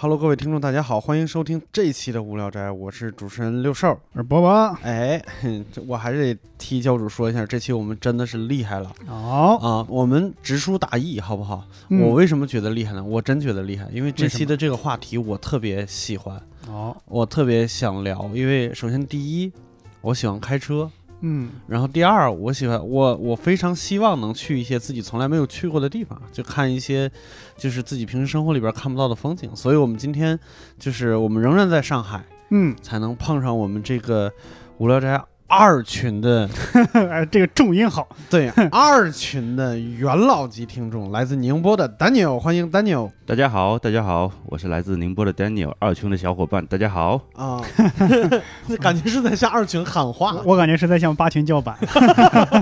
Hello，各位听众，大家好，欢迎收听这一期的无聊斋，我是主持人六兽。我是波波。哎，我还是得替教主说一下，这期我们真的是厉害了哦，啊！我们直抒大意，好不好？嗯我为什么觉得厉害呢？我真觉得厉害，因为这期的这个话题我特别喜欢，哦，我特别想聊。因为首先第一，我喜欢开车，嗯，然后第二，我喜欢我我非常希望能去一些自己从来没有去过的地方，就看一些就是自己平时生活里边看不到的风景。所以我们今天就是我们仍然在上海，嗯，才能碰上我们这个无聊斋二群的 哎，这个重音好，对 二群的元老级听众，来自宁波的 Daniel，欢迎 Daniel 大家好，大家好，我是来自宁波的 Daniel，二群的小伙伴，大家好。啊，感觉是在向二群喊话，我感觉是在向八群叫板。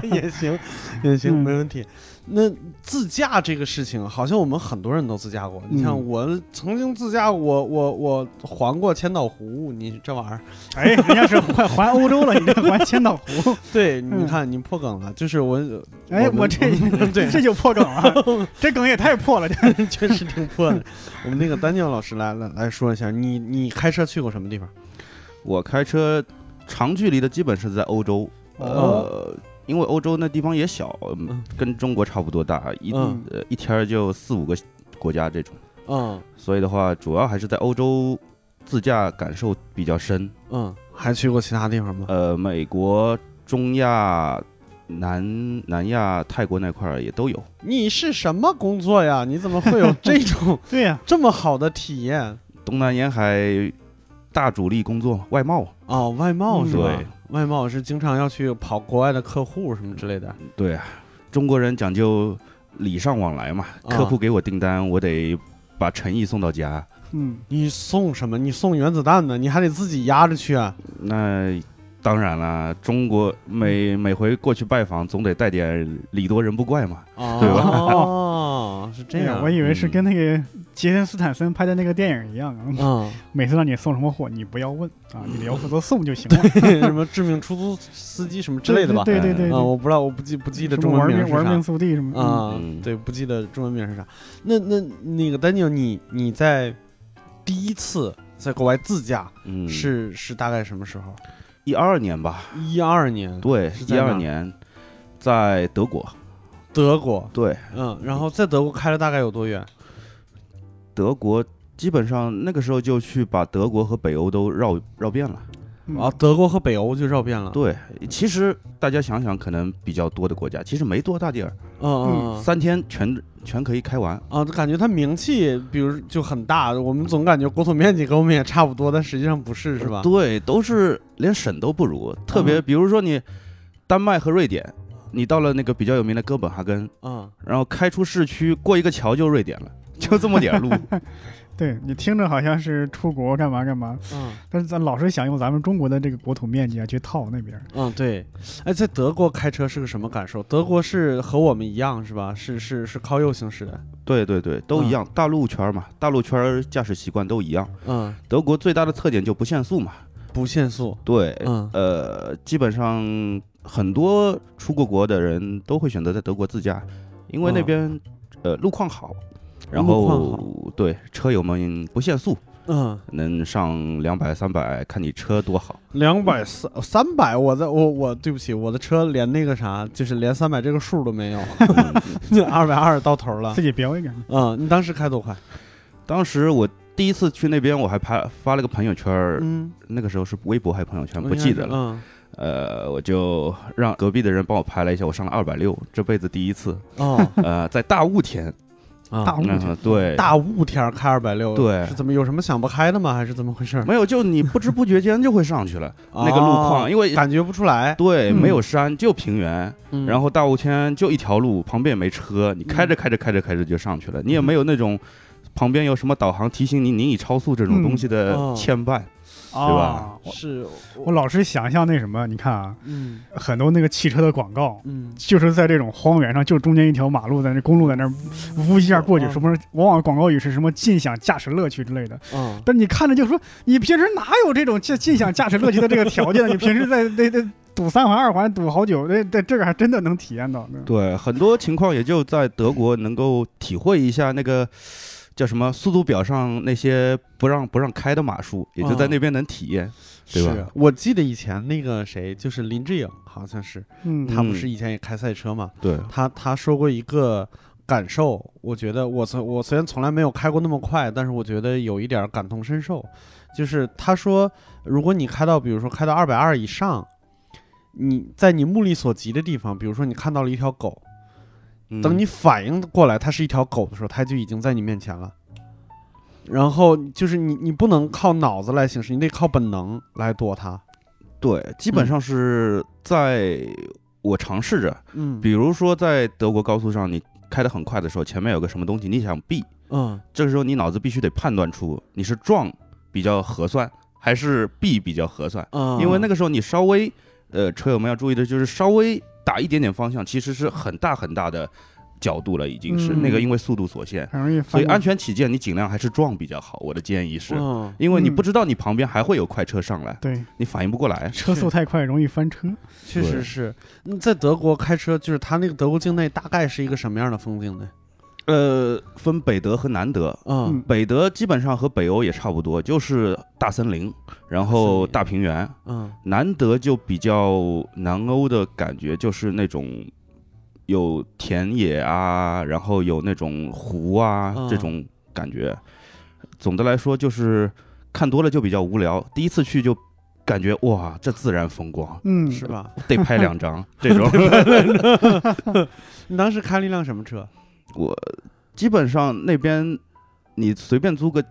也行，也行，嗯没问题。那自驾这个事情，好像我们很多人都自驾过。你像嗯我曾经自驾我，我我环过千岛湖，你这玩意儿，哎，人家是快环欧洲了，你这环千岛湖。对，嗯你看你破梗了，就是我，哎，我这对这就破梗了，这梗也太破了。这确实挺破的。我们那个丹尼尔老师来来来说一下，你你开车去过什么地方？我开车长距离的基本是在欧洲，呃，因为欧洲那地方也小，跟中国差不多大，一、嗯呃一天就四五个国家这种，嗯所以的话，主要还是在欧洲自驾感受比较深。嗯，还去过其他地方吗？呃，美国、中亚、南南亚、泰国那块儿也都有。你是什么工作呀？你怎么会有这种 对呀，这么好的体验？东南沿海大主力工作，外贸。哦，外贸嗯是吧？对外贸是经常要去跑国外的客户什么之类的。对啊，中国人讲究礼尚往来嘛，啊客户给我订单，我得把诚意送到家。嗯，你送什么？你送原子弹呢？你还得自己压着去啊！那当然了，中国每每回过去拜访，总得带点礼多人不怪嘛。哦，对吧哦，是这样。我以为是跟那个杰森斯坦森拍的那个电影一样啊，嗯，每次让你送什么货，你不要问啊，你只要负责送就行了。什么致命出租司机什么之类的吧？对对对对啊，我不知道，我不记不记得中文名是啥玩命速递什么啊、嗯对，不记得中文名是啥。那那那个 Daniel，你你在第一次在国外自驾、嗯，是是大概什么时候？一二年吧？一二年，对，一二年，在德国。德国。对，嗯，然后在德国开了大概有多远？德国基本上那个时候就去把德国和北欧都绕绕遍了。嗯啊，德国和北欧就绕遍了。对，其实大家想想，可能比较多的国家，其实没多大地儿，嗯嗯嗯。三天全全可以开完。啊，感觉他名气，比如就很大。我们总感觉国土面积跟我们也差不多，但实际上不是，是吧？对，都是连省都不如。特别比如说你丹麦和瑞典，你到了那个比较有名的哥本哈根，嗯，然后开出市区过一个桥就瑞典了，就这么点路。对你听着好像是出国干嘛干嘛，嗯但是咱老是想用咱们中国的这个国土面积啊去套那边。嗯，对。哎，在德国开车是个什么感受？德国是和我们一样，是吧？是是是靠右行驶的。对对对，都一样，大陆圈儿嘛，大陆圈儿驾驶习惯都一样。嗯，德国最大的特点就不限速嘛。不限速。对，嗯呃，基本上很多出过国的人都会选择在德国自驾，因为那嗯边、呃路况好，然后对车友们不限速，嗯，能上两百三百，看你车多好。两百三三百，我的我我对不起，我的车连那个啥，就是连三百这个数都没有，就二百二到头了自。己标一个，嗯，你当时开多快？当时我第一次去那边，我还拍发了个朋友圈，嗯，那个时候是微博还是朋友圈，不记得了。嗯，呃，我就让隔壁的人帮我拍了一下，我上了二百六，这辈子第一次。哦，呃，在大雾天，大雾天对，大雾天开二百六，对是怎么有什么想不开的吗？还是怎么回事？没有，就你不知不觉间就会上去了 那个路况，哦因为感觉不出来。对，嗯没有山，就平原，嗯然后大雾天就一条路，旁边也没车，你开着开着开着开着就上去了，你也没有那种旁边有什么导航提醒你你已超速这种东西的牵绊。吧啊，我是，我老是想象那什么，你看啊，嗯很多那个汽车的广告，嗯，就是在这种荒原上，就中间一条马路，在那公路在那儿呜一下过去，哦什么往往广告语是什么尽享驾驶乐趣之类的。嗯，但你看着就说，你平时哪有这种尽尽享驾驶乐趣的这个条件？你平时在那那堵三环二环堵好久，那那这个还真的能体验到。对，很多情况也就在德国能够体会一下那个叫什么速度表上那些不让不让开的码数，也就在哦那边能体验。对吧是我记得以前那个谁，就是林志颖，好像是嗯，他不嗯是以前也开赛车嘛？对，他他说过一个感受，我觉得我从我虽然从来没有开过那么快，但是我觉得有一点感同身受，就是他说，如果你开到比如说开到二百二以上，你在你目力所及的地方，比如说你看到了一条狗，嗯等你反应过来它是一条狗的时候，它就已经在你面前了。然后就是你，你不能靠脑子来行事，你得靠本能来躲它。对，基本上是在我尝试着，嗯比如说在德国高速上，你开得很快的时候，前面有个什么东西，你想避，嗯这个时候你脑子必须得判断出你是撞比较合算，还是避比较合算，嗯，因为那个时候你稍微，呃，车友们要注意的就是稍微打一点点方向，其实是很大很大的角度了，已经是、嗯那个因为速度所限，很容易。所以安全起见，你尽量还是撞比较好。我的建议是，嗯因为你嗯不知道你旁边还会有快车上来，对你反应不过来。车速太快容易翻车。确实是。嗯，在德国开车，就是它那个德国境内大概是一个什么样的风景呢？呃，分北德和南德。嗯嗯北德基本上和北欧也差不多，就是大森林，然后大平原。嗯南德就比较南欧的感觉，就是那种有田野啊，然后有那种湖啊、嗯这种感觉。总的来说，就是看多了就比较无聊。第一次去就感觉哇，这自然风光，嗯，是吧？得拍两张 这种。你 当时开了一辆什么车？我基本上那边你随便租个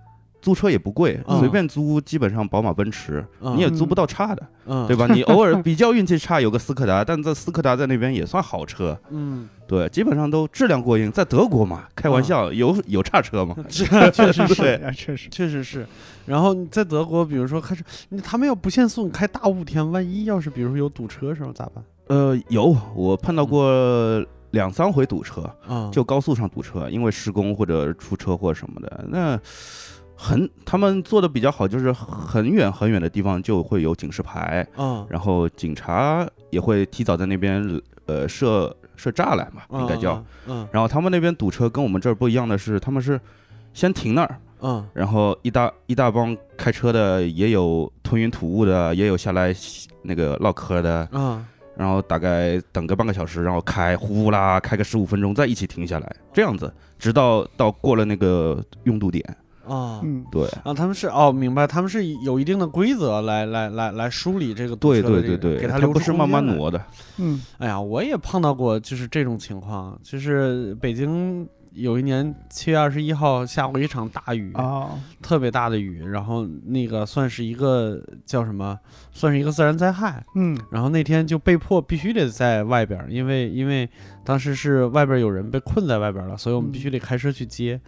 租车也不贵，嗯随便租基本上宝马、奔驰，嗯你也租不到差的，嗯对吧？你 偶尔比较运气差，有个斯柯达，但这斯柯达在那边也算好车，嗯，对，基本上都质量过硬。在德国嘛，开玩笑，有有差车吗？这 确实是。确实。确实是，然后你在德国，比如说开车，你他们要不限速，你开大雾天，万一要是比如说有堵车的时候咋办？呃，有我碰到过两三回堵车，啊。就高速上堵车，因为施工或者出车祸什么的，那很他们做的比较好，就是很远很远的地方就会有警示牌，啊，然后警察也会提早在那边呃设设栅栏嘛，应该叫。嗯然后他们那边堵车跟我们这儿不一样的是，他们是先停那儿，嗯然后一大一大帮开车的，也有吞云吐雾的，也有下来那个唠嗑的，嗯然后大概等个半个小时，然后开呼啦开个十五分钟，再一起停下来，这样子，直到到过了那个拥堵点。啊。嗯，对。啊，他们是哦，明白，他们是有一定的规则来来来来梳理这个堵对对对给留出它不是慢慢挪的。嗯，哎呀，我也碰到过，就是这种情况，就是北京有一年七月二十一号下过一场大雨，啊，特别大的雨，然后那个算是一个叫什么，算是一个自然灾害，嗯。然后那天就被迫必须得在外边儿，因为因为当时是外边儿有人被困在外边儿了，所以我们必须得开车去接。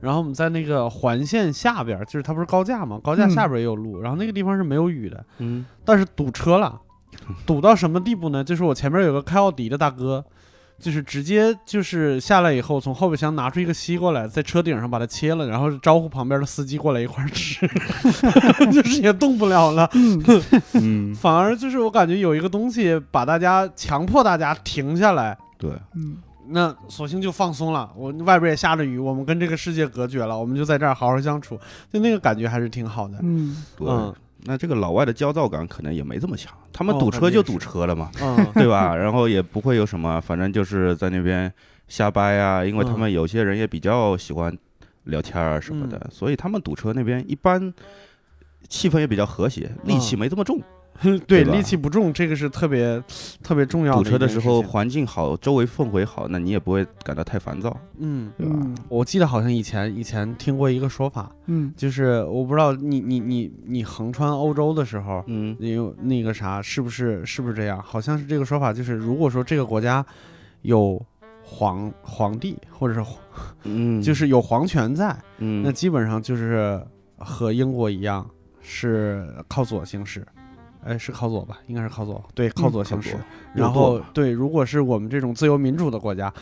然后我们在那个环线下边儿，就是它不是高架嘛，高架嗯下边儿也有路，然后那个地方是没有雨的，嗯，但是堵车了，堵到什么地步呢？就是我前面有个开奥迪的大哥，就是直接就是下来以后，从后备箱拿出一个西瓜来，在车顶上把它切了，然后招呼旁边的司机过来一块儿吃，就是也动不了了。嗯，反而就是我感觉有一个东西把大家强迫大家停下来，对，嗯那索性就放松了。我外边也下着雨，我们跟这个世界隔绝了，我们就在这儿好好相处，就那个感觉还是挺好的。嗯对。嗯那这个老外的焦躁感可能也没这么强，他们哦堵车就堵车了嘛，嗯对吧？然后也不会有什么，反正就是在那边瞎掰啊，因为他嗯们有些人也比较喜欢聊天啊什么的，嗯所以他们堵车那边一般气氛也比较和谐，戾气嗯没这么重。对，对吧？戾气不重，这个是特别特别重要的。堵车的时候，环境好，周围氛围好，那你也不会感到太烦躁，嗯，对吧？嗯我记得好像以前以前听过一个说法，嗯。就是我不知道你你你你横穿欧洲的时候，嗯。你有那个啥是不是是不是这样？好像是这个说法，就是如果说这个国家有皇皇帝或者是皇 嗯，就是有皇权在，嗯，那基本上就是和英国一样，是靠左行驶，哎，是靠左吧？应该是靠左，对，靠左行驶。然后对，如果是我们这种自由民主的国家，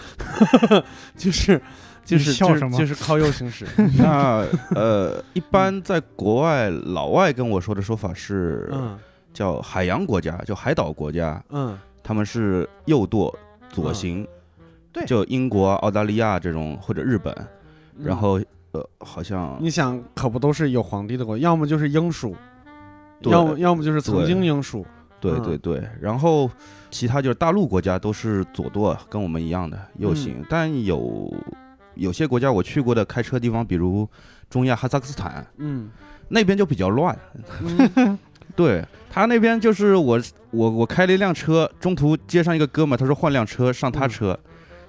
就是就是就是就是靠右行驶。那呃，一般在国外，老外跟我说的说法是嗯叫海洋国家，就海岛国家，嗯，他们是右舵左行。对就英国、澳大利亚这种或者日本，然嗯后呃，好像你想，可不都是有皇帝的国，要么就是英属，对要么要么就是曾经英属。对嗯。对。对，然后其他就是大陆国家都是左舵，跟我们一样的右行，嗯但有有些国家我去过的开车地方，比如中亚哈萨克斯坦嗯。那边就比较乱，嗯。对他那边就是我我我开了一辆车，中途接上一个哥们儿，他说换辆车上他嗯。车，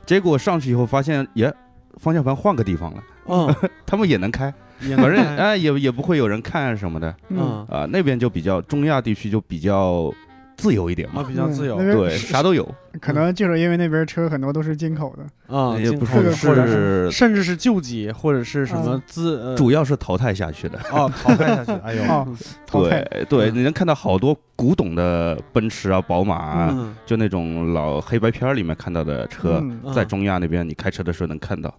结果上去以后发现，耶，方向盘换个地方了，嗯，他们也能开，也反正能哎也也不会有人看什么的。嗯。啊、那边就比较中亚地区就比较自由一点啊嘛，比较自由。对，啥都有，可能就是因为那边车很多都是进口的，啊，也不进口是或者是。甚至是救济或者是什么嗯资呃主要是淘汰下去的。哦淘汰下去。哎呦，哦淘汰。对你能看到好多古董的奔驰啊、宝马啊，嗯。就那种老黑白片里面看到的车，在中亚那边你开车的时候能看到。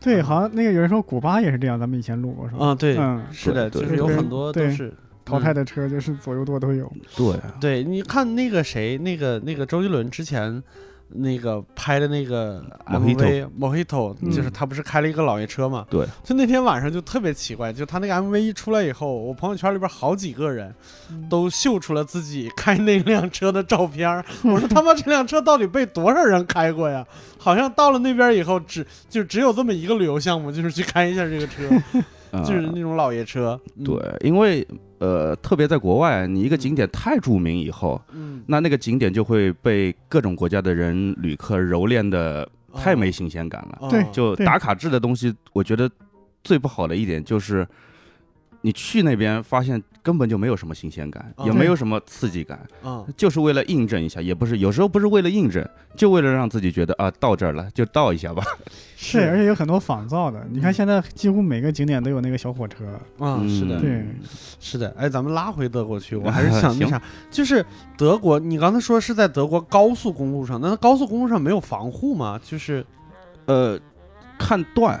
对，好像那个有人说古巴也是这样，咱们以前录过是吧？啊，对，嗯，是的，对就是有很多都是淘汰的车就是左右舵都有。对，对，你看那个谁，那个那个周杰伦之前那个拍的那个 Mojito MV Mojito，嗯就是他不是开了一个老爷车嘛？对，就那天晚上就特别奇怪，就他那个 MV 一出来以后，我朋友圈里边好几个人都秀出了自己开那辆车的照片。我说他妈这辆车到底被多少人开过呀？好像到了那边以后，只就只有这么一个旅游项目，就是去开一下这个车，呃就是那种老爷车。嗯对，，因为呃，特别在国外，你一个景点太著名以后，嗯，那那个景点就会被各种国家的人旅客蹂躏的太没新鲜感了。对就打卡制的东西，我觉得最不好的一点就是，你去那边发现根本就没有什么新鲜感，哦也没有什么刺激感，啊就是为了印证一下，也不是有时候不是为了印证，就为了让自己觉得啊，到这儿了就到一下吧。是，而且有很多仿造的。你看嗯现在几乎每个景点都有那个小火车。啊，是的，嗯对，是的，哎，咱们拉回德国去，我 还是想那行啥，就是德国，你刚才说是在德国高速公路上，那高速公路上没有防护吗？就是呃，看段，看段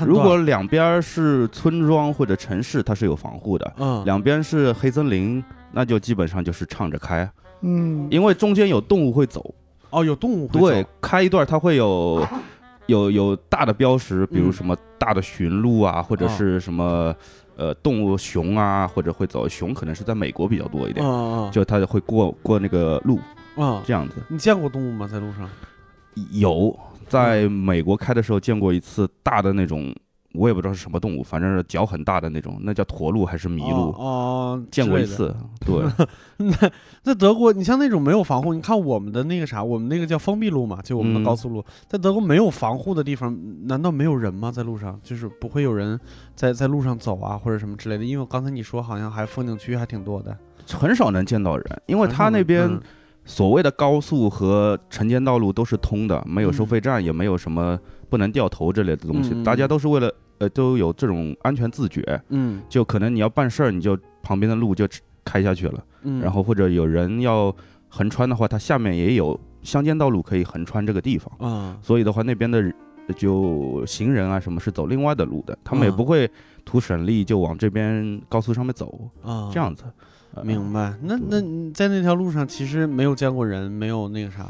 如果两边是村庄或者城市，它是有防护的；嗯。两边是黑森林，那就基本上就是唱着开，嗯，因为中间有动物会走。哦有动物会对，开一段它会有有有大的标识，比如嗯。什么大的驯鹿啊，或者哦是什么呃动物熊啊，或者会走。熊，可能是在美国比较多一点，嗯嗯。就它会过过那个路嗯，这样子。你见过动物吗？在路上？有在美国开的时候见过一次大的那种，我也不知道是什么动物，反正是脚很大的那种，那叫驼鹿还是麋鹿，哦，哦见过一。次。对，那在德国，你像那种没有防护，你看我们的那个啥，我们那个叫封闭路嘛，就我们的嗯高速路，在德国没有防护的地方，难道没有人吗？在路上就是不会有人在在路上走啊，或者什么之类的？因为刚才你说好像还风景区还挺多的，很少能见到人，因为他那边嗯所谓的高速和城间道路都是通的，没有收嗯。费站，也没有什么不能掉头之类的东西，嗯。嗯大家都是为了呃都有这种安全自觉，嗯。就可能你要办事儿，你就旁边的路就开下去了，嗯，然后或者有人要横穿的话，它下面也有乡间道路可以横穿这个地方，啊。所以的话那边的人就行人啊什么是走另外的路的，他们也嗯不会图省力就往这边高速上面走，啊。这样子。呃明白。那那在那条路上其实没有见过人，没有那个啥，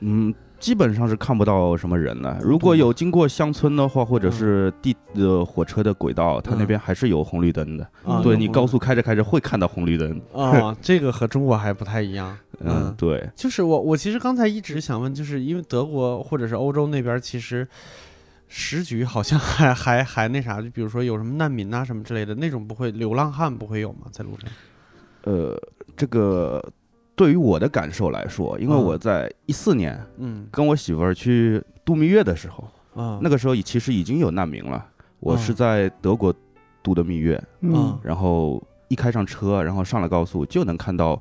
嗯，基本上是看不到什么人的。如果有经过乡村的话，或者是地呃火车的轨道，它那边还是有红绿灯的。对你高速开着开着会看到红绿灯。啊，这个和中国还不太一样。嗯嗯，对，就是我，我其实刚才一直想问，就是因为德国或者是欧洲那边，其实时局好像还 还还那啥，就比如说有什么难民啊什么之类的那种，不会流浪汉不会有吗？在路上？呃，这个对于我的感受来说，因为嗯。我在一四年嗯。跟我媳妇儿去度蜜月的时候，啊，那个时候其实已经有难民了。我是嗯在德国度的蜜月，嗯。然后一开上车，然后上了高速，就能看到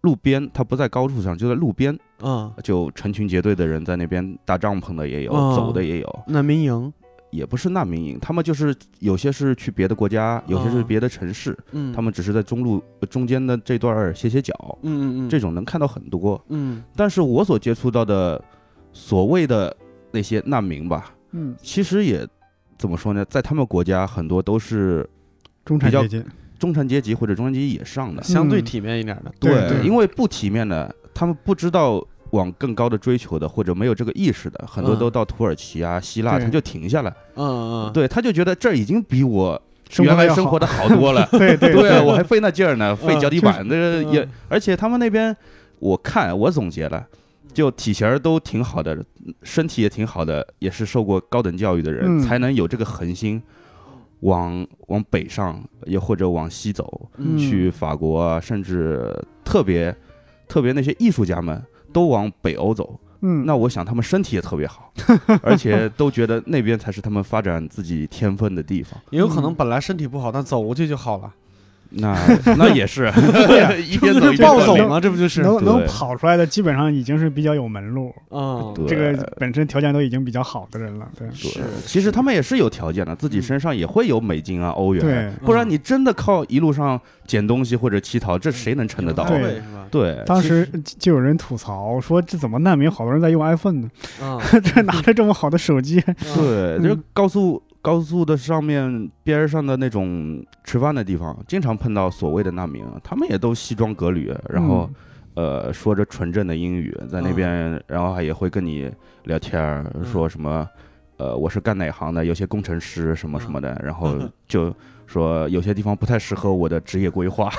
路边，它不在高处上，就在路边，啊，就成群结队的人在那边搭帐篷的也有，哦走的也有，难民营也不是难民营，他们就是有些是去别的国家，有些是哦别的城市，嗯，他们只是在中路呃中间的这段歇歇脚，嗯嗯嗯。这种能看到很多。嗯。但是我所接触到的所谓的那些难民吧，嗯，其实也怎么说呢，在他们国家很多都是中产阶级，中产阶级或者中产阶级以上的。嗯相对体面一点的，对对。因为不体面的，他们不知道往更高的追求的，或者没有这个意识的，很多嗯。都到土耳其啊、希腊，他就停下来。嗯嗯，对，他就觉得这儿已经比我原来生活的好。多了。对对对，我还费那劲儿呢，费嗯脚底板，那嗯也，而且他们那边，我看我总结了，就体型都挺好的，身体也挺好的，也是受过高等教育的人，嗯。才能有这个恒心，往往北上，也或者往西走，嗯。去法国啊，甚至特别特别那些艺术家们都往北欧走。嗯，那我想他们身体也特别好，而且都觉得那边才是他们发展自己天分的地方。也有可能本来身体不好，但走过去就好了，那 那也是，一边这不是走一边暴走吗？这不就是？能能跑出来的基本上已经是比较有门路，嗯，对这个本身条件都已经比较好的人了，对是，其实他们也是有条件的，自己身上也会有美金啊、欧元，对。不然你真的靠一路上捡东西或者乞讨，这谁能撑得到？对对是吧？对，当时就有人吐槽说，这怎么难民好多人在用 iPhone 呢？嗯，这拿着这么好的手机，对，嗯就是高速高速的上面边儿上的那种吃饭的地方，经常碰到所谓的难民，他们也都西装革履，然后、呃说着纯正的英语，在那边，然后还也会跟你聊天说什么呃我是干哪行的，有些工程师什么什么的，然后就。说有些地方不太适合我的职业规划，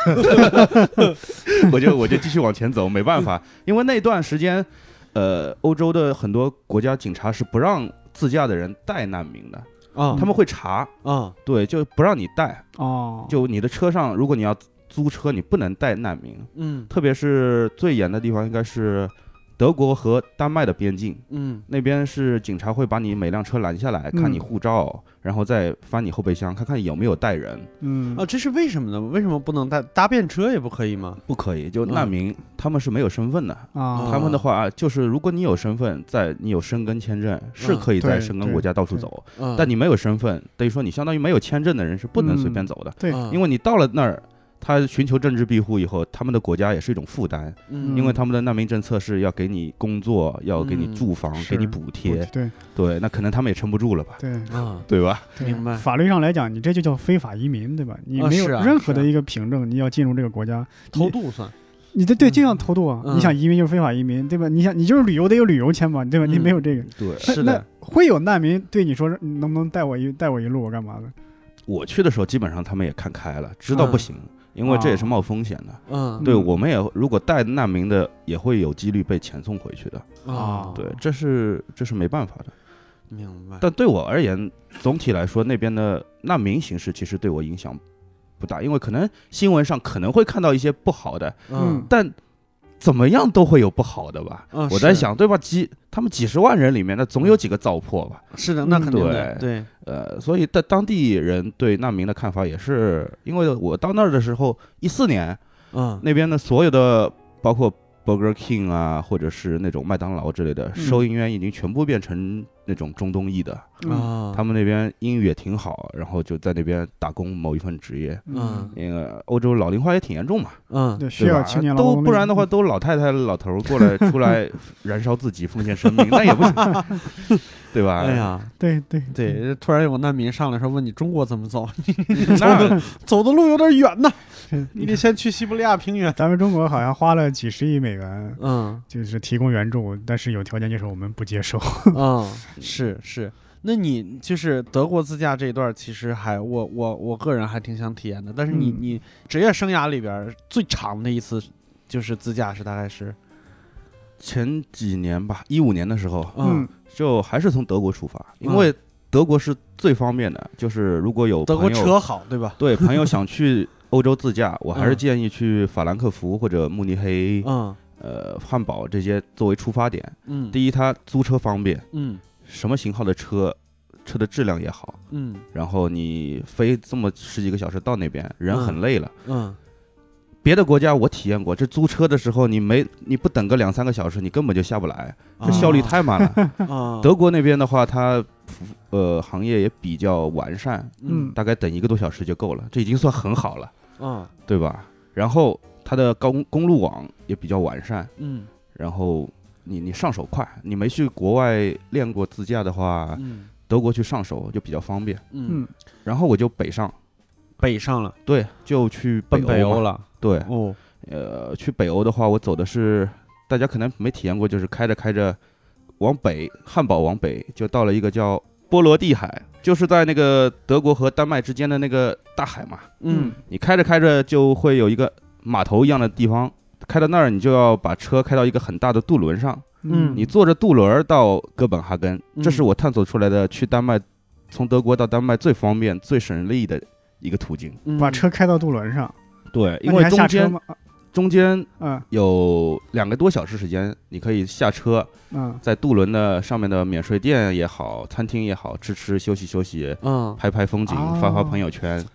我就我就继续往前走，没办法，因为那段时间，呃，欧洲的很多国家警察是不让自驾的人带难民的，啊，他们会查，啊，对，就不让你带，哦，就你的车上，如果你要租车，你不能带难民，嗯。特别是最严的地方应该是德国和丹麦的边境，嗯那边是警察会把你每辆车拦下来，看你嗯护照，然后再翻你后备箱，看看有没有带人。嗯啊，这是为什么呢？为什么不能搭搭便车也不可以吗？不可以，就嗯难民、他们是没有身份的。啊，他们的话就是，如果你有身份，在你有申根签证，是可以在申根国家到处走。嗯，但你没有身份，等于说你相当于没有签证的人是不能随便走的，对，嗯因为你到了那儿，他寻求政治庇护以后，他们的国家也是一种负担，嗯。因为他们的难民政策是要给你工作，要给你嗯住房，是给你补贴，对。对，那可能他们也撑不住了吧，对。啊，对吧？明白。法律上来讲，你这就叫非法移民，对吧？你没有任何的一个凭证，你要进入这个国家，偷渡算。你这对就像偷渡啊！嗯。你想移民就是非法移民，对吧？你想你就是旅游得有旅游签嘛，对吧？你嗯没有这个，对，那是的，那会有难民对你说，你能不能带我一带我一路，我干嘛的？我去的时候，基本上他们也看开了，知道不行，因为这也是冒风险的。嗯对，嗯我们也如果带难民的，也会有几率被遣送回去的。啊，对，这是这是没办法的。明白，但对我而言，总体来说，那边的难民形势其实对我影响不大，因为可能新闻上可能会看到一些不好的，嗯但怎么样都会有不好的吧？嗯我在想，对吧？几他们几十万人里面，那总有几个糟粕吧？是的，那肯定的，对对，呃，所以在当地人对难民的看法也是，因为我到那儿的时候，一四年嗯那边的所有的包括 Burger King 啊，或者是那种麦当劳之类的嗯收银员，已经全部变成那种中东裔的。嗯。啊，他们那边英语也挺好，然后就在那边打工某一份职业。嗯。那个欧洲老龄化也挺严重嘛，嗯。对，需要青年都不然的话，都老太太老头过来 出来燃烧自己，奉献生命，那也不行，对吧？哎，呀，对对对，突然有个难民上来说问你中国怎么走，那 走的路有点远呐，你得先去西伯利亚平原。咱们中国好像花了几十亿美元，嗯就是提供援助，但是有条件就是我们不接受。嗯，是是。那你就是德国自驾这一段，其实还我我我个人还挺想体验的。但是你、嗯你职业生涯里边最长的一次就是自驾是大概是前几年吧，一五年的时候，嗯，就还是从德国出发，因为德国是最方便的，就是如果有德国车好对吧？对朋友 想去欧洲自驾，我还是嗯建议去法兰克福或者慕尼黑、嗯呃汉堡这些作为出发点。嗯第一，它租车方便，嗯什么型号的车，车的质量也好。嗯然后你飞这么十几个小时到那边，人很累了。嗯别的国家我体验过，这租车的时候你没你不等个两三个小时，你根本就下不来，这效率太慢了。啊。德国那边的话，它服呃行业也比较完善，嗯。大概等一个多小时就够了，这已经算很好了，嗯对吧？然后它的高公路网也比较完善，嗯。然后你你上手快，你没去国外练过自驾的话，嗯。德国去上手就比较方便。嗯，嗯。然后我就北上，北上了，对，就去奔北欧了。对，哦，呃，去北欧的话，我走的是大家可能没体验过，就是开着开着往北，汉堡往北就到了一个叫波罗的海，就是在那个德国和丹麦之间的那个大海嘛。嗯。你开着开着就会有一个码头一样的地方，开到那儿你就要把车开到一个很大的渡轮上，嗯。你坐着渡轮儿到哥本哈根，嗯这是我探索出来的去丹麦，从德国到丹麦最方便、最省力的一个途径。嗯把车开到渡轮上，对，因那你还为中间下车吗？啊中间嗯有两个多小时时间，你可以下车，嗯在渡轮的上面的免税店也好，餐厅也好，吃吃休息休息，嗯拍拍风景，哦发发朋友圈。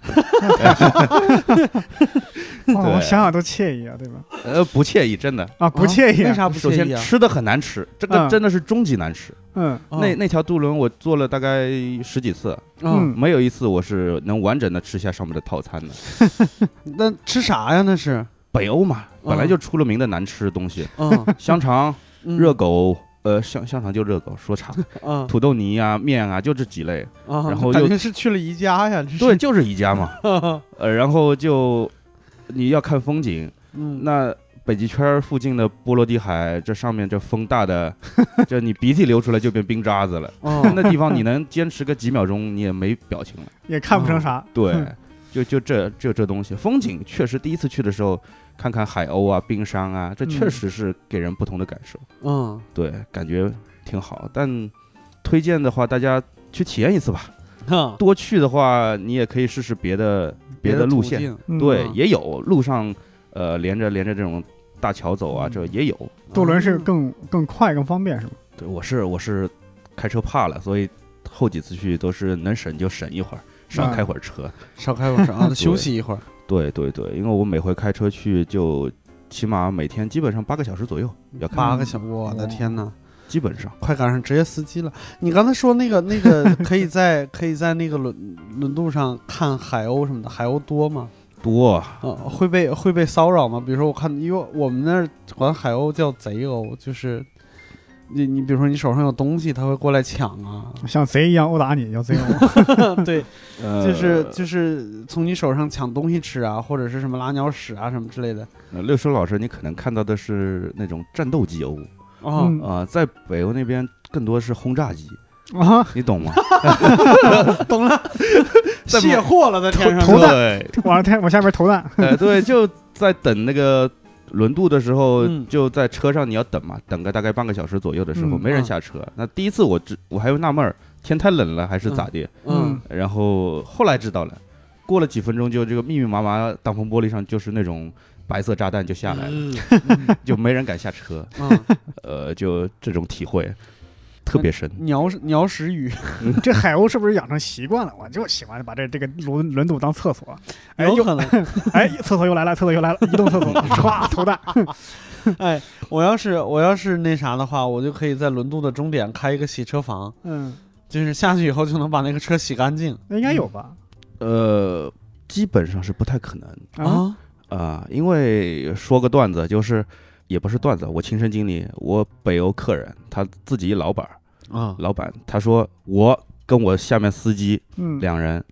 哇，我想想都惬意啊，对吧？呃，不惬意，真的。啊，不惬意啊。为啥不首惬意啊？先吃的很难吃，这个嗯真的是终极难吃。嗯那那条渡轮我坐了大概十几次，嗯，没有一次我是能完整的吃下上面的套餐的。那吃啥呀？那是北欧嘛，本来嗯就出了名的难吃的东西，嗯香肠、嗯热狗，呃，香香肠就热狗，说岔，嗯土豆泥啊、面啊，就这几类。啊，然后又感觉是去了宜家呀，对，，就是宜家嘛。呃，然后就你要看风景，嗯，那北极圈附近的波罗的海，这上面这风大的，这你鼻涕流出来就变冰渣子了。哦那地方你能坚持个几秒钟，你也没表情了。也看不成啥。对嗯，就就这就这东西，风景确实第一次去的时候，看看海鸥啊、冰山啊，这确嗯实是给人不同的感受。嗯对，感觉挺好。但推荐的话，大家去体验一次吧。哈，多去的话，你也可以试试别的别的路线。嗯对，嗯也有路上呃连着连着这种大桥走啊，嗯这也有。渡轮是更更快更方便是吗？对，我是我是开车怕了，所以后几次去都是能省就省一会儿，少啊开会儿车。少开会儿车啊，休息一会儿。对对对，因为我每回开车去就起码每天基本上八个小时左右要开，八个小时，我的天呐，基本上快赶上职业司机了！你刚才说那个那个 可以在可以在那个轮轮渡上看海鸥什么的，海鸥多吗？多。呃，会被会被骚扰吗？比如说我看，因为我们那儿管海鸥叫贼鸥，就是你你比如说你手上有东西，他会过来抢啊。像贼一样殴打你，叫贼殴。对，呃就是就是从你手上抢东西吃啊，或者是什么拉鸟屎啊什么之类的。呃六叔老师，你可能看到的是那种战斗机鸥哦，嗯啊、在北欧那边更多是轰炸机，啊，你懂吗？懂了，卸货了在天上。投弹对，往上天往下边投弹。呃，对，就在等那个轮渡的时候，嗯。就在车上你要等嘛，等个大概半个小时左右的时候，嗯。没人啊下车。那第一次我知我还会纳闷儿，天太冷了还是咋的？嗯。然后后来知道了，过了几分钟就这个密密麻麻挡风玻璃上就是那种白色炸弹就下来了，嗯。就没人敢下车。嗯，呃，就这种体会特别深。鸟屎鸟屎雨，这海鸥是不是养成习惯了？我就喜欢把这这个轮轮渡当厕所。哎，又有可能。哎，厕所又来了，厕所又来了，移动厕所，唰投弹。哎，我要是我要是那啥的话，我就可以在轮渡的终点开一个洗车房，嗯，就是下去以后就能把那个车洗干净那应该有吧？呃，基本上是不太可能啊，啊、因为说个段子，就是也不是段子，我亲身经历，我北欧客人他自己老板儿，啊老板他说我跟我下面司机嗯，两人，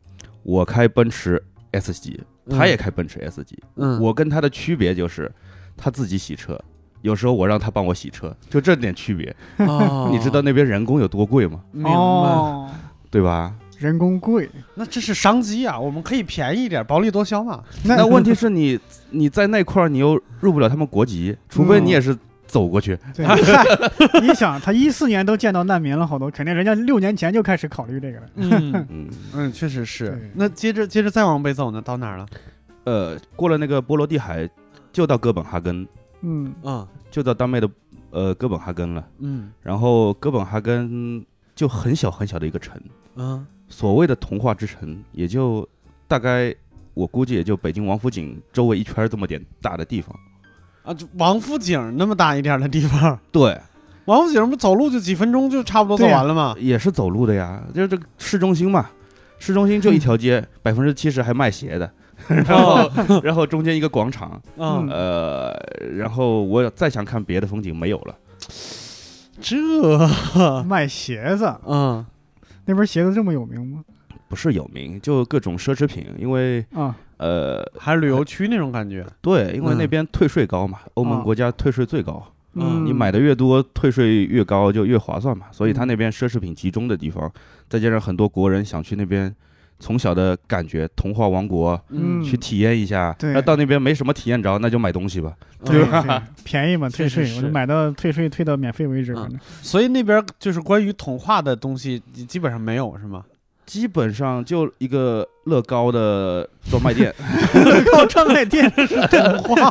我开奔驰 S 级，他也开奔驰 S 级，嗯，我跟他的区别就是他自己洗车。有时候我让他帮我洗车，就这点区别。哦 你知道那边人工有多贵吗？明白？哦，对吧？人工贵，那这是商机啊，我们可以便宜一点，薄利多销嘛。那问题是你你在那块儿你又入不了他们国籍，除非你也是走过去。对，你想，他一四年都见到难民了，好多，肯定人家六年前就开始考虑这个了。嗯 嗯，嗯，确实是。那接着接着再往北走呢，到哪儿了？呃，过了那个波罗的海，就到哥本哈根，嗯，啊，就到丹麦的呃哥本哈根了。嗯然后哥本哈根就很小很小的一个城，嗯所谓的童话之城，也就大概我估计也就北京王府井周围一圈这么点大的地方。啊，就王府井那么大一点的地方，对，王府井不走路就几分钟就差不多走完了吗？也是走路的呀，就是这个市中心嘛，市中心就一条街，百分之七十还卖鞋的，然后然后中间一个广场，嗯，呃，然后我再想看别的风景没有了。这，卖鞋子，嗯那边鞋子这么有名吗？不是有名，就各种奢侈品，因为啊，呃，还是旅游区那种感觉。对，因为那嗯。边退税高嘛，欧盟啊国家退税最高，嗯。你买的越多，退税越高就越划算嘛，所以他嗯。那边奢侈品集中的地方，再加上很多国人想去那边。从小的感觉，童话王国嗯。去体验一下，对。那到那边没什么体验着，那就买东西吧。对吧？对，便宜嘛，退税，我就买到退税退到免费为止。嗯。反正所以那边就是关于童话的东西，基本上没有是吗？基本上就一个乐高的专卖店，乐高专卖店是童话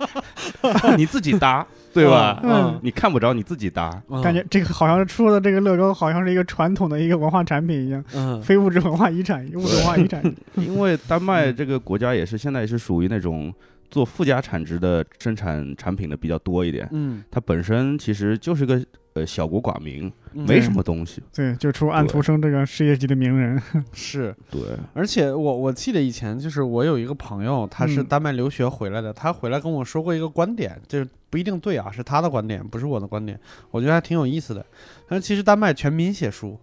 你自己搭，对吧？嗯你看不着，你自己搭。嗯感觉这个好像出的这个乐高好像是一个传统的一个文化产品一样，嗯非物质文化遗产、物质文化遗产。因为丹麦这个国家也是现在也是属于那种做附加产值的生产产品的比较多一点。嗯，它本身其实就是个呃小国寡民，嗯没什么东西。对，就出安徒生这个世界级的名人。是，对，而且我我记得以前就是我有一个朋友，他是嗯丹麦留学回来的，他回来跟我说过一个观点，就是不一定对啊，是他的观点，不是我的观点，我觉得还挺有意思的。他说其实丹麦全民写书，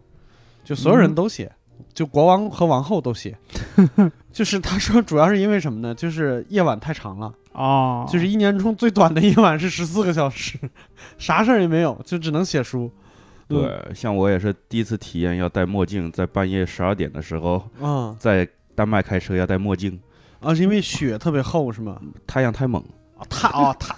就所有人嗯都写，就国王和王后都写。就是他说主要是因为什么呢？就是夜晚太长了，哦，就是一年中最短的夜晚是十四个小时，啥事儿也没有，就只能写书。嗯，对，像我也是第一次体验要戴墨镜，在半夜十二点的时候，嗯，在丹麦开车要戴墨镜，啊，是因为雪特别厚是吗？太阳太猛。啊，他哦他，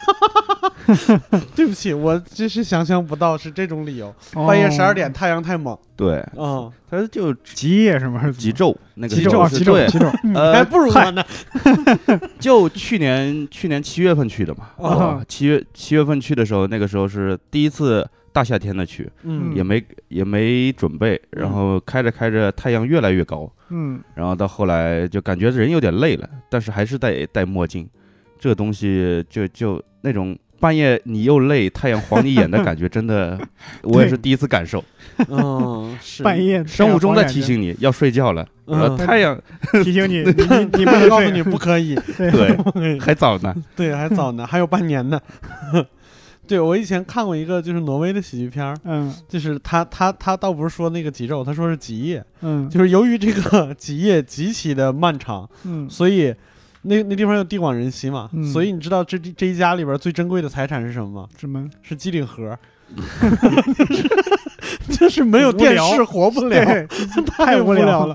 对不起，我真是想象不到是这种理由。哦。半夜十二点，太阳太猛，对，嗯，他就极夜是吗？是极昼那个极昼啊，极昼，是对，极昼。还呃，不如我呢。就去年去年七月份去的嘛，哦。哦七月七月份去的时候，那个时候是第一次大夏天的去，嗯。也没也没准备，然后开着开着太阳越来越高，嗯，然后到后来就感觉人有点累了，但是还是戴戴墨镜，这个东西就就那种半夜你又累，太阳晃你眼的感觉，真的 我也是第一次感受。嗯，是半夜生物钟在提醒你要睡觉了，嗯呃太阳提醒你，你你你不能告诉你不可以，对对还早呢，对，还早呢，还有半年呢。对，我以前看过一个就是挪威的喜剧片儿，嗯就是他他他倒不是说那个极昼，他说是极夜，嗯就是由于这个极夜极其的漫长，嗯所以那那地方有地广人稀嘛，嗯所以你知道这这一家里边最珍贵的财产是什么吗？什么？是机顶盒，就是没有电视活不了，对，太无聊聊了。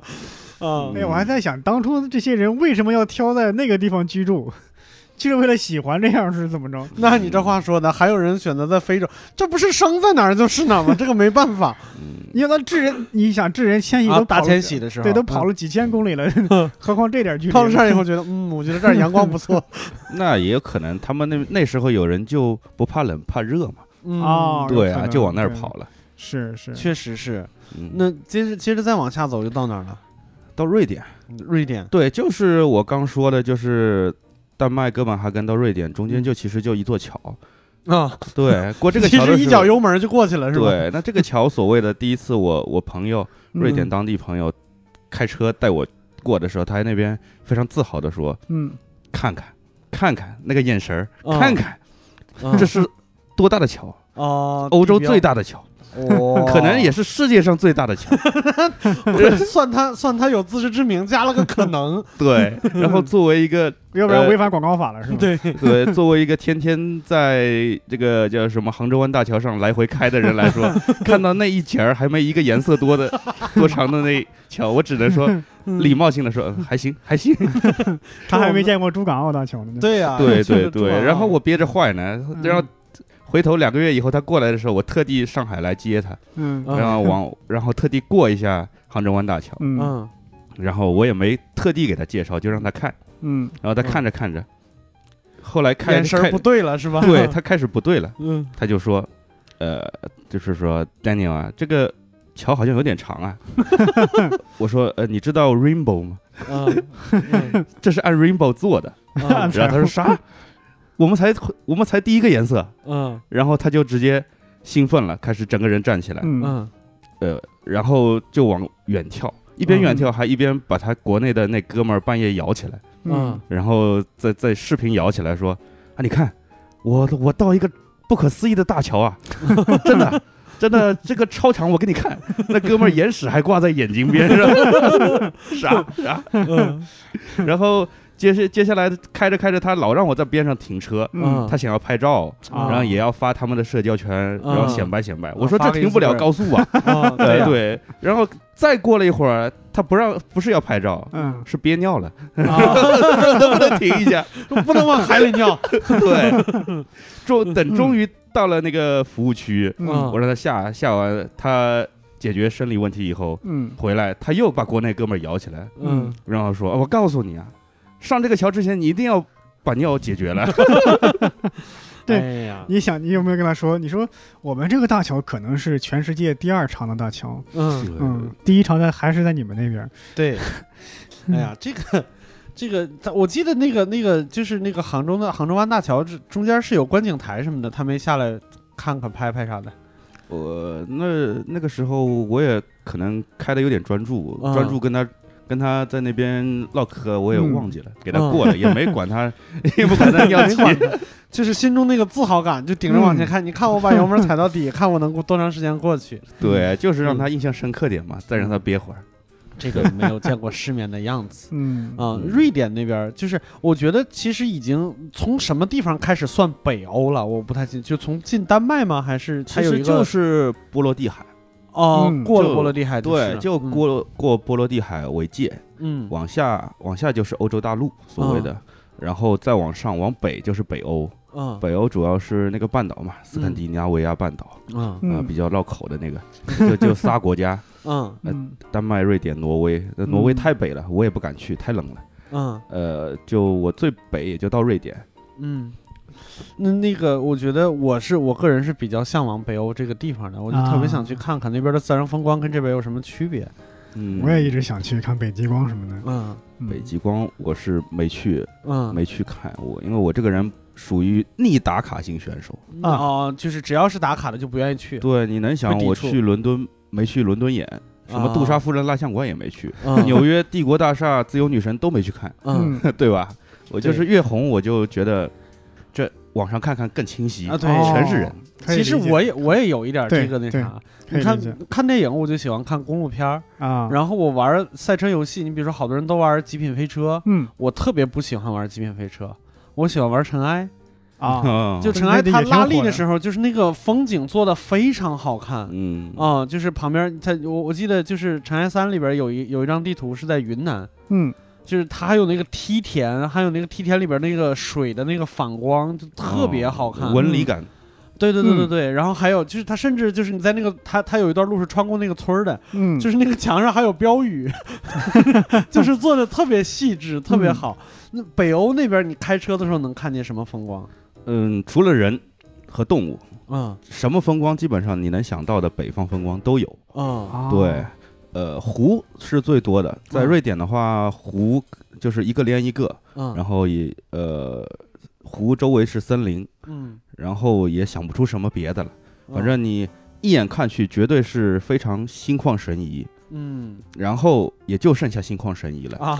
啊哎，我还在想，当初这些人为什么要挑在那个地方居住？就是为了喜欢这样是怎么着？那你这话说的，还有人选择在非洲，这不是生在哪儿就是哪儿吗？这个没办法你想他智人，你想智人迁徙啊！大都跑了迁徙的时候，对，都跑了几千公里了，何况这点距嗯离？到了这儿以后，觉得嗯，我觉得这儿阳光不错。那也有可能他们那那时候有人就不怕冷怕热嘛，嗯哦对啊，就往那儿对跑了。是是，确实是。嗯，那接着接着再往下走，就到哪儿了？到瑞典，瑞典。对，就是我刚说的，就是丹麦哥本哈根到瑞典中间嗯就其实就一座桥，啊，对，过这个 其实一脚。油门就过去了，是吧？对，那这个桥所谓的第一次我，我朋友瑞典嗯当地朋友开车带我过的时候，他在那边非常自豪的说嗯：“看看，看看那个眼神看看嗯这是多大的桥？哦，欧洲最大的桥，哦，可能也是世界上最大的桥。算他算他有自知之明，加了个可能。对，然后作为一个 要不然呃违反广告法了是吧？对，对，作为一个天天在这个叫什么杭州湾大桥上来回开的人来说，看到那一截儿还没一个颜色多的多长的那桥，我只能说礼貌性的说嗯还行还行。他还没见过珠港澳大桥呢。对呀，对对对，然后我憋着坏呢，嗯然后回头两个月以后他过来的时候，我特地上海来接他，嗯嗯然后往 然后特地过一下杭州湾大桥，嗯嗯然后我也没特地给他介绍，就让他看，嗯然后他看着看着，后来开开眼神不对了是吧？对他开始不对了。嗯他就说，呃，就是说 Daniel 啊，这个桥好像有点长啊。我说，呃，你知道 rainbow 吗？这是按 rainbow 做的。嗯然后他说啥？我们才我们才第一个颜色，嗯。然后他就直接兴奋了，开始整个人站起来，嗯。嗯。呃，然后就往远跳，一边嗯远跳还一边把他国内的那哥们儿半夜摇起来，嗯。然后在在视频摇起来说啊，你看我我到一个不可思议的大桥啊，真的。真的，这个超长，我给你看，那哥们儿眼屎还挂在眼睛边上，傻傻？嗯。然后接下接下来开着开着，他老让我在边上停车，嗯。他想要拍照，啊。然后也要发他们的社交圈，然后显摆显摆。我说这停不了高速啊，啊，对呀对。然后再过了一会儿，他不让，不是要拍照，嗯。是憋尿了，啊，能不能停一下？不能往海里尿。对，终等终于到了那个服务区，嗯。我让他下下完，他解决生理问题以后嗯。回来，他又把国内哥们儿摇起来，嗯。然后说：“我告诉你啊，上这个桥之前，你一定要把尿解决了。对哎呀，你想，你有没有跟他说？你说我们这个大桥可能是全世界第二长的大桥，嗯，嗯，第一长的还是在你们那边。对。哎呀，这个。这个，他我记得那个那个就是那个杭州的杭州湾大桥，这中间是有观景台什么的，他没下来看看拍拍啥的。我那那个时候我也可能开的有点专注，嗯专注跟他跟他在那边唠嗑，我也嗯忘记了，给他过了，也没管他，也不管他尿急。没管他，就是心中那个自豪感，就顶着往前看。你看我把油门踩到底，看我能过多长时间过去。对，就是让他印象深刻点嘛，再让他憋会儿。这个没有见过世面的样子。嗯啊、瑞典那边儿就是，我觉得其实已经从什么地方开始算北欧了？我不太清，就从进丹麦吗？还是它其实有一个就是波罗的海，哦，嗯过了就波罗的海就是对，了就过过波罗的海为界，嗯。往下往下就是欧洲大陆所谓的，然后再往上往北就是北欧，嗯。北欧主要是那个半岛嘛，斯堪的纳维亚半岛，嗯。啊，嗯。比较绕口的那个，就就仨国家，嗯。嗯。丹麦、瑞典、挪威。呃挪威嗯太北了，我也不敢去，太冷了。嗯。呃，就我最北也就到瑞典。嗯。那那个，我觉得我是我个人是比较向往北欧这个地方的，我就特别想去看看那边的自然风光跟这边有什么区别。嗯，我也一直想去看北极光什么的。嗯嗯北极光我是没去，嗯，没去看我，因为我这个人属于逆打卡型选手。啊哦，就是只要是打卡的就不愿意去。对，你能想我去伦敦没去伦敦眼，什么杜啊莎夫人蜡像馆也没去，嗯纽约帝国大厦、自由女神都没去看，嗯 对吧？我就是越红，我就觉得这网上看看更清晰啊，对，全是人。其实我也我也有一点对这个那啥，你看看电影我就喜欢看公路片儿，啊，然后我玩赛车游戏，你比如说好多人都玩极品飞车，嗯。我特别不喜欢玩极品飞车，我喜欢玩尘埃。啊，嗯 就尘埃它拉力的时候，就是那个风景做的非常好看。嗯。啊、就是旁边它我我记得就是《尘埃三》里边有一有一张地图是在云南，嗯就是它还有那个梯田，还有那个梯田里边那个水的那个反光，就特别好看。纹理感。对对对对嗯对，然后还有就是它甚至就是你在那个它它有一段路是穿过那个村儿的，嗯，就是那个墙上还有标语，就是做的特别细致，特别好。那北欧那边你开车的时候能看见什么风光？嗯，除了人和动物，嗯什么风光基本上你能想到的北方风光都有。嗯啊对，呃，湖是最多的，在嗯瑞典的话，湖就是一个连一个，嗯，然后也呃，湖周围是森林，嗯，然后也想不出什么别的了。嗯反正你一眼看去，绝对是非常心旷神怡。嗯然后也就剩下心旷神怡了。啊，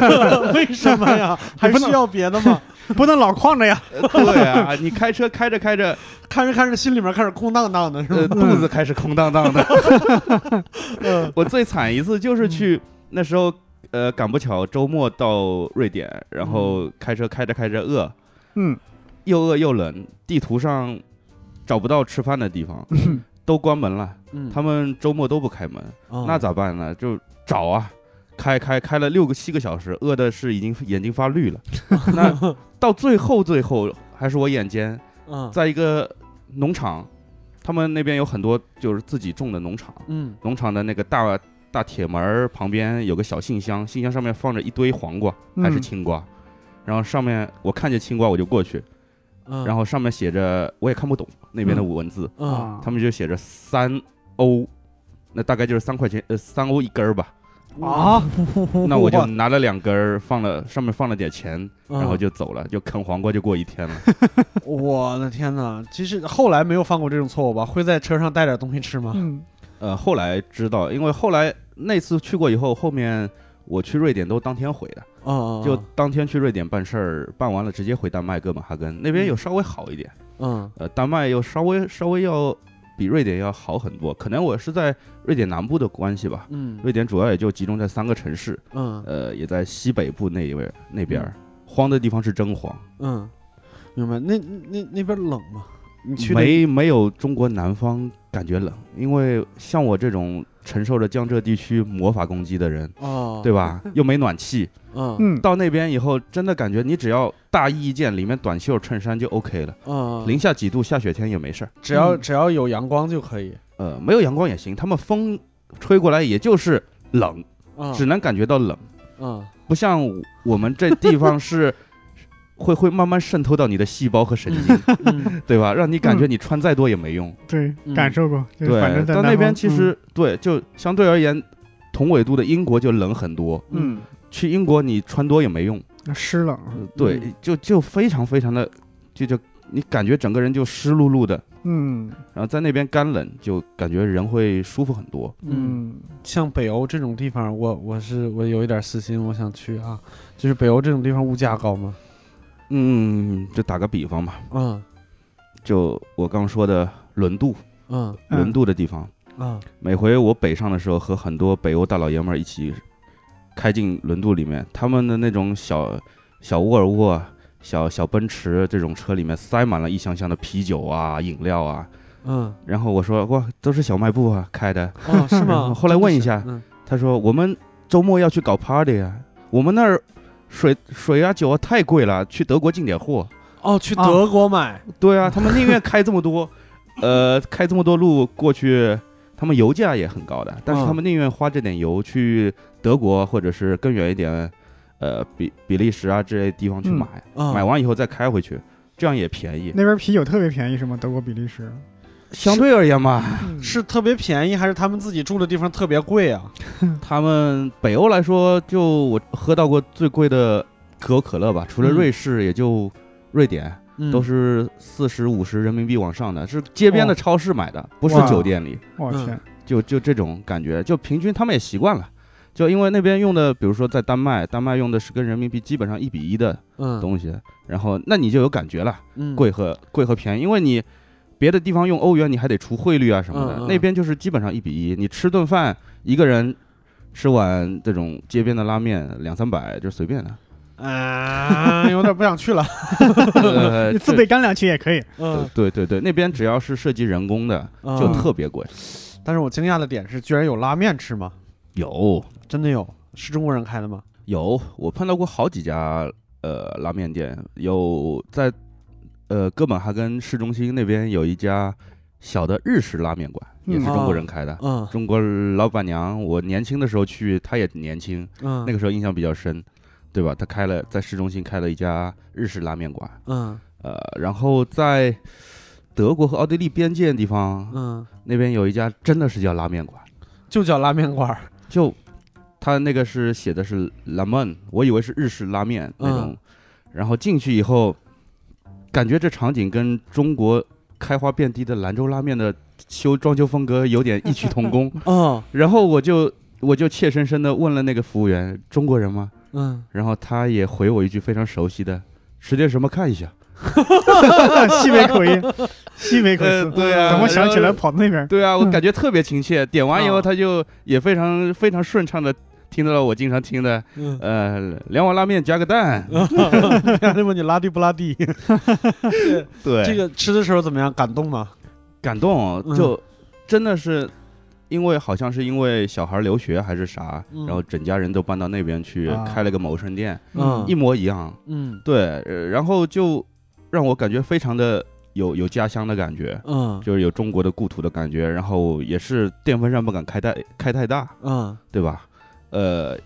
为什么呀？还需要别的吗？不能老旷着呀。对啊，你开车开着开着，看着看着心里面开始空荡荡的，是呃，吧？肚子开始空荡荡的。嗯我最惨一次就是去那时候，呃，赶不巧周末到瑞典，然后开车开着开着饿，嗯又饿又冷，地图上找不到吃饭的地方，嗯都关门了，嗯，他们周末都不开门，哦那咋办呢？就找啊。开开开了六个七个小时，饿的是已经眼睛发绿了。那到最后最后，还是我眼尖，嗯在一个农场，他们那边有很多就是自己种的农场，嗯农场的那个大大铁门儿旁边有个小信箱，信箱上面放着一堆黄瓜还是嗯青瓜，然后上面我看见青瓜我就过去，嗯，然后上面写着我也看不懂那边的文字，嗯啊，他们就写着三欧，那大概就是三块钱呃三欧一根儿吧，啊，那我就拿了两根儿，放了上面放了点钱，嗯然后就走了，就啃黄瓜就过一天了。我的天哪！其实后来没有犯过这种错误吧？会在车上带点东西吃吗？嗯呃，后来知道，因为后来那次去过以后，后面我去瑞典都当天回的，嗯，就当天去瑞典办事儿，办完了直接回丹麦哥本哈根那边有稍微好一点，嗯呃，丹麦又稍微稍微要比瑞典要好很多，可能我是在瑞典南部的关系吧。嗯瑞典主要也就集中在三个城市，嗯呃，也在西北部那一位那边儿，荒的地方是真荒，嗯，明白。那那那边冷吗？你去没没有中国南方感觉冷，因为像我这种承受着江浙地区魔法攻击的人，哦，对吧？又没暖气，嗯。嗯，到那边以后，真的感觉你只要大衣一件，里面短袖衬衫就 OK 了，嗯，零下几度下雪天也没事儿。只要嗯。只要有阳光就可以。呃，没有阳光也行，他们风吹过来也就是冷，嗯。只能感觉到冷，嗯。不像我们这地方是会会慢慢渗透到你的细胞和神经，嗯 对吧？让你感觉你穿再多也没用。对嗯，感受过，对正，在到那边其实、对，就相对而言，同纬度的英国就冷很多。嗯去英国你穿多也没用，嗯湿冷，对，就就非常非常的，就就你感觉整个人就湿漉漉的，嗯然后在那边干冷，就感觉人会舒服很多。嗯，嗯像北欧这种地方，我我是我有一点私心，我想去啊。就是北欧这种地方物价高吗？嗯，就打个比方吧，嗯就我刚说的轮渡，嗯嗯轮渡的地方，嗯每回我北上的时候，和很多北欧大老爷们儿一起开进轮渡里面，他们的那种小小沃尔沃、小小奔驰这种车里面塞满了一箱箱的啤酒啊、饮料啊。嗯，然后我说哇，都是小卖部啊开的。哦，是吗？后来问一下真的是，嗯他说我们周末要去搞 party 啊，我们那儿水水啊酒啊太贵了，去德国进点货。哦，去德国买，对啊，他们宁愿开这么多，呃，开这么多路过去，他们油价也很高的，但是嗯他们宁愿花这点油去德国或者是更远一点，呃，比比利时啊这些地方去嗯买，嗯买完以后再开回去，这样也便宜。那边啤酒特别便宜是吗？德国、比利时相对而言嘛，是特别便宜，还是他们自己住的地方特别贵啊？他们北欧来说，就我喝到过最贵的可口可乐吧，除了嗯。瑞士，也就瑞典。嗯。都是四十五十人民币往上的，是街边的哦超市买的，不是酒店里。嗯我天，就就这种感觉，就平均他们也习惯了，就因为那边用的，比如说在丹麦，丹麦用的是跟人民币基本上一比一的嗯。东西，然后那你就有感觉了，嗯。贵和贵和便宜，因为你别的地方用欧元，你还得除汇率啊什么的，嗯嗯那边就是基本上一比一，你吃顿饭一个人吃碗这种街边的拉面两三百就随便的，啊，有点不想去了。呃 你自备干粮去也可以。嗯，对对对，那边只要是涉及人工的就嗯特别贵，但是我惊讶的点是，居然有拉面吃吗？有真的有，是中国人开的吗？有，我碰到过好几家呃拉面店，有在呃哥本哈根市中心那边有一家小的日式拉面馆，也是嗯。中国人开的。嗯。中国老板娘，我年轻的时候去，她也年轻，嗯，那个时候印象比较深，对吧？她开了在市中心开了一家日式拉面馆，嗯。呃，然后在德国和奥地利边界的地方，嗯，那边有一家真的是叫拉面馆，就叫拉面馆。就他那个是写的是拉面，我以为是日式拉面那种，嗯然后进去以后，感觉这场景跟中国开花遍地的兰州拉面的修装修风格有点异曲同工，嗯然后我就我就怯生生的问了那个服务员中国人吗？嗯，然后他也回我一句非常熟悉的，吃点什么看一下。西北口音，西北口音，呃对啊怎么想起来跑那边？对啊，我感觉特别亲切。点完以后，啊他就也非常非常顺畅的听到了我经常听的，嗯呃，两碗拉面加个蛋。还问你拉地不拉地？对，这个吃的时候怎么样？感动吗？感动，嗯就真的是因为好像是因为小孩留学还是啥，嗯然后整家人都搬到那边去啊开了个谋生店，嗯一模一样。嗯对，呃然后就让我感觉非常的有有家乡的感觉。嗯就是有中国的故土的感觉，然后也是电风扇不敢开太开太大，嗯对吧？呃，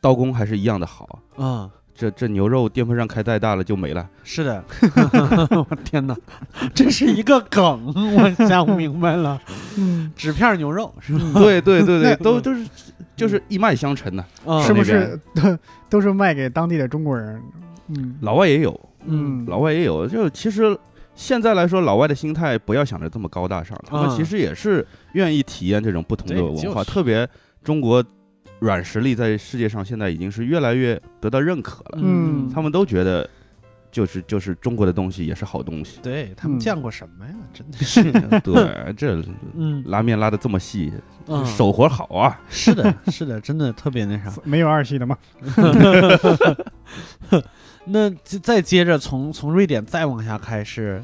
刀工还是一样的好，啊这这牛肉电风扇开太大了就没了。是的，我天哪，这是一个梗，我想明白了。嗯，纸片牛肉是吧？对对对对，都都是就是一脉相承的。嗯是不是都都是卖给当地的中国人？嗯老外也有，嗯，老外也有，就其实。现在来说，老外的心态不要想着这么高大上了，他们嗯其实也是愿意体验这种不同的文化，就是特别中国软实力在世界上现在已经是越来越得到认可了，嗯他们都觉得就是就是中国的东西也是好东西。对他们嗯见过什么呀？真的是，对，这嗯拉面拉的这么细，嗯，手活好啊！是的，是的，真的特别那啥。没有二系的吗？那再接着从从瑞典再往下开是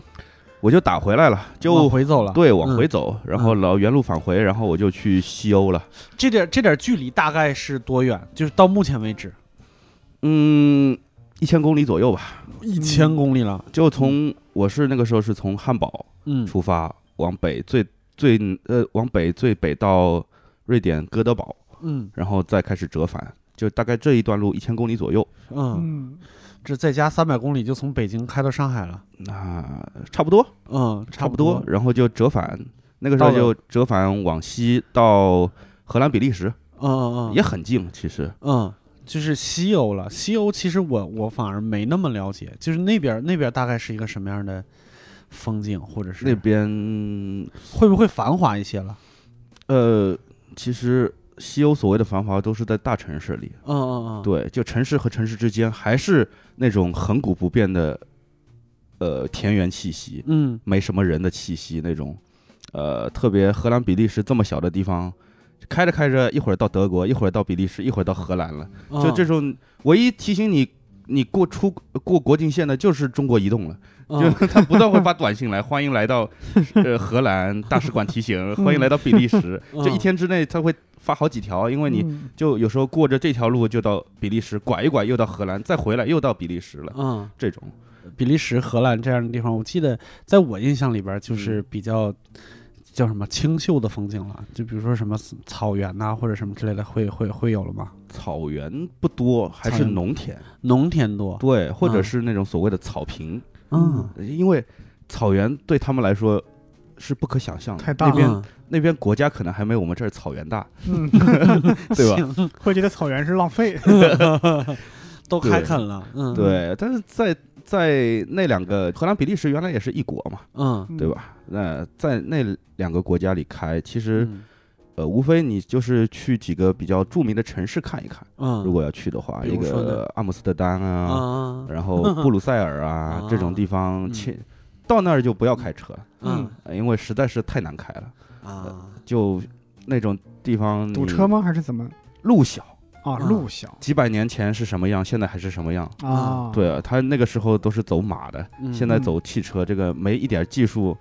我就打回来了，就往回走了。对往回嗯走，然后老原路返回，然后我就去西欧了。这点这点距离大概是多远？就是到目前为止嗯，一千公里左右吧。一千公里了。就从我是那个时候是从汉堡嗯出发，往北最最呃往北最北到瑞典哥德堡，嗯然后再开始折返，就大概这一段路一千公里左右。嗯，嗯，这再加三百公里就从北京开到上海了。那差不多，嗯，差不不多，然后就折返，那个时候就折返往西到荷兰、比利时，嗯嗯嗯，也很近，其实。嗯，就是西欧了。西欧其实我我反而没那么了解，就是那边那边大概是一个什么样的风景，或者是那边会不会繁华一些了？呃，其实西欧所谓的繁华都是在大城市里，嗯嗯嗯，对，就城市和城市之间还是那种恒古不变的，呃，田园气息，嗯。没什么人的气息那种，呃，特别荷兰、比利时这么小的地方，开着开着，一会儿到德国，一会儿到比利时，一会儿到荷兰了，嗯，就这种唯一提醒你。你过出过国境线的就是中国移动了，就嗯他不断会发短信来，欢迎来到呃荷兰大使馆提醒，欢迎来到比利时，嗯就一天之内他会发好几条，因为你嗯就有时候过着这条路就到比利时，拐一拐又到荷兰，再回来又到比利时了，嗯，这种比利时、荷兰这样的地方，我记得在我印象里边嗯就是比较。叫什么清秀的风景了？就比如说什么草原呐、或者什么之类的，会会会有了吗？草原不多，还是农田，农田多，对，或者嗯是那种所谓的草坪，嗯，因为草原对他们来说是不可想象的，太大那边嗯那边国家可能还没我们这儿草原大，嗯 对吧？会觉得草原是浪费。都开垦了，嗯，，对，但是在在那两个荷兰、比利时原来也是一国嘛，嗯，对吧？那在那两个国家里开，其实、嗯呃，无非你就是去几个比较著名的城市看一看，嗯，如果要去的话，一个阿姆斯特丹啊，啊，然后布鲁塞尔啊这种地方，嗯去到那儿就不要开车了，嗯。呃因为实在是太难开了，啊，就那种地方堵车？吗？还是怎么？路小，啊，嗯。路小。几百年前是什么样，现在还是什么样。啊。对啊，他那个时候都是走马的，嗯。现在走汽车，这个没一点技术，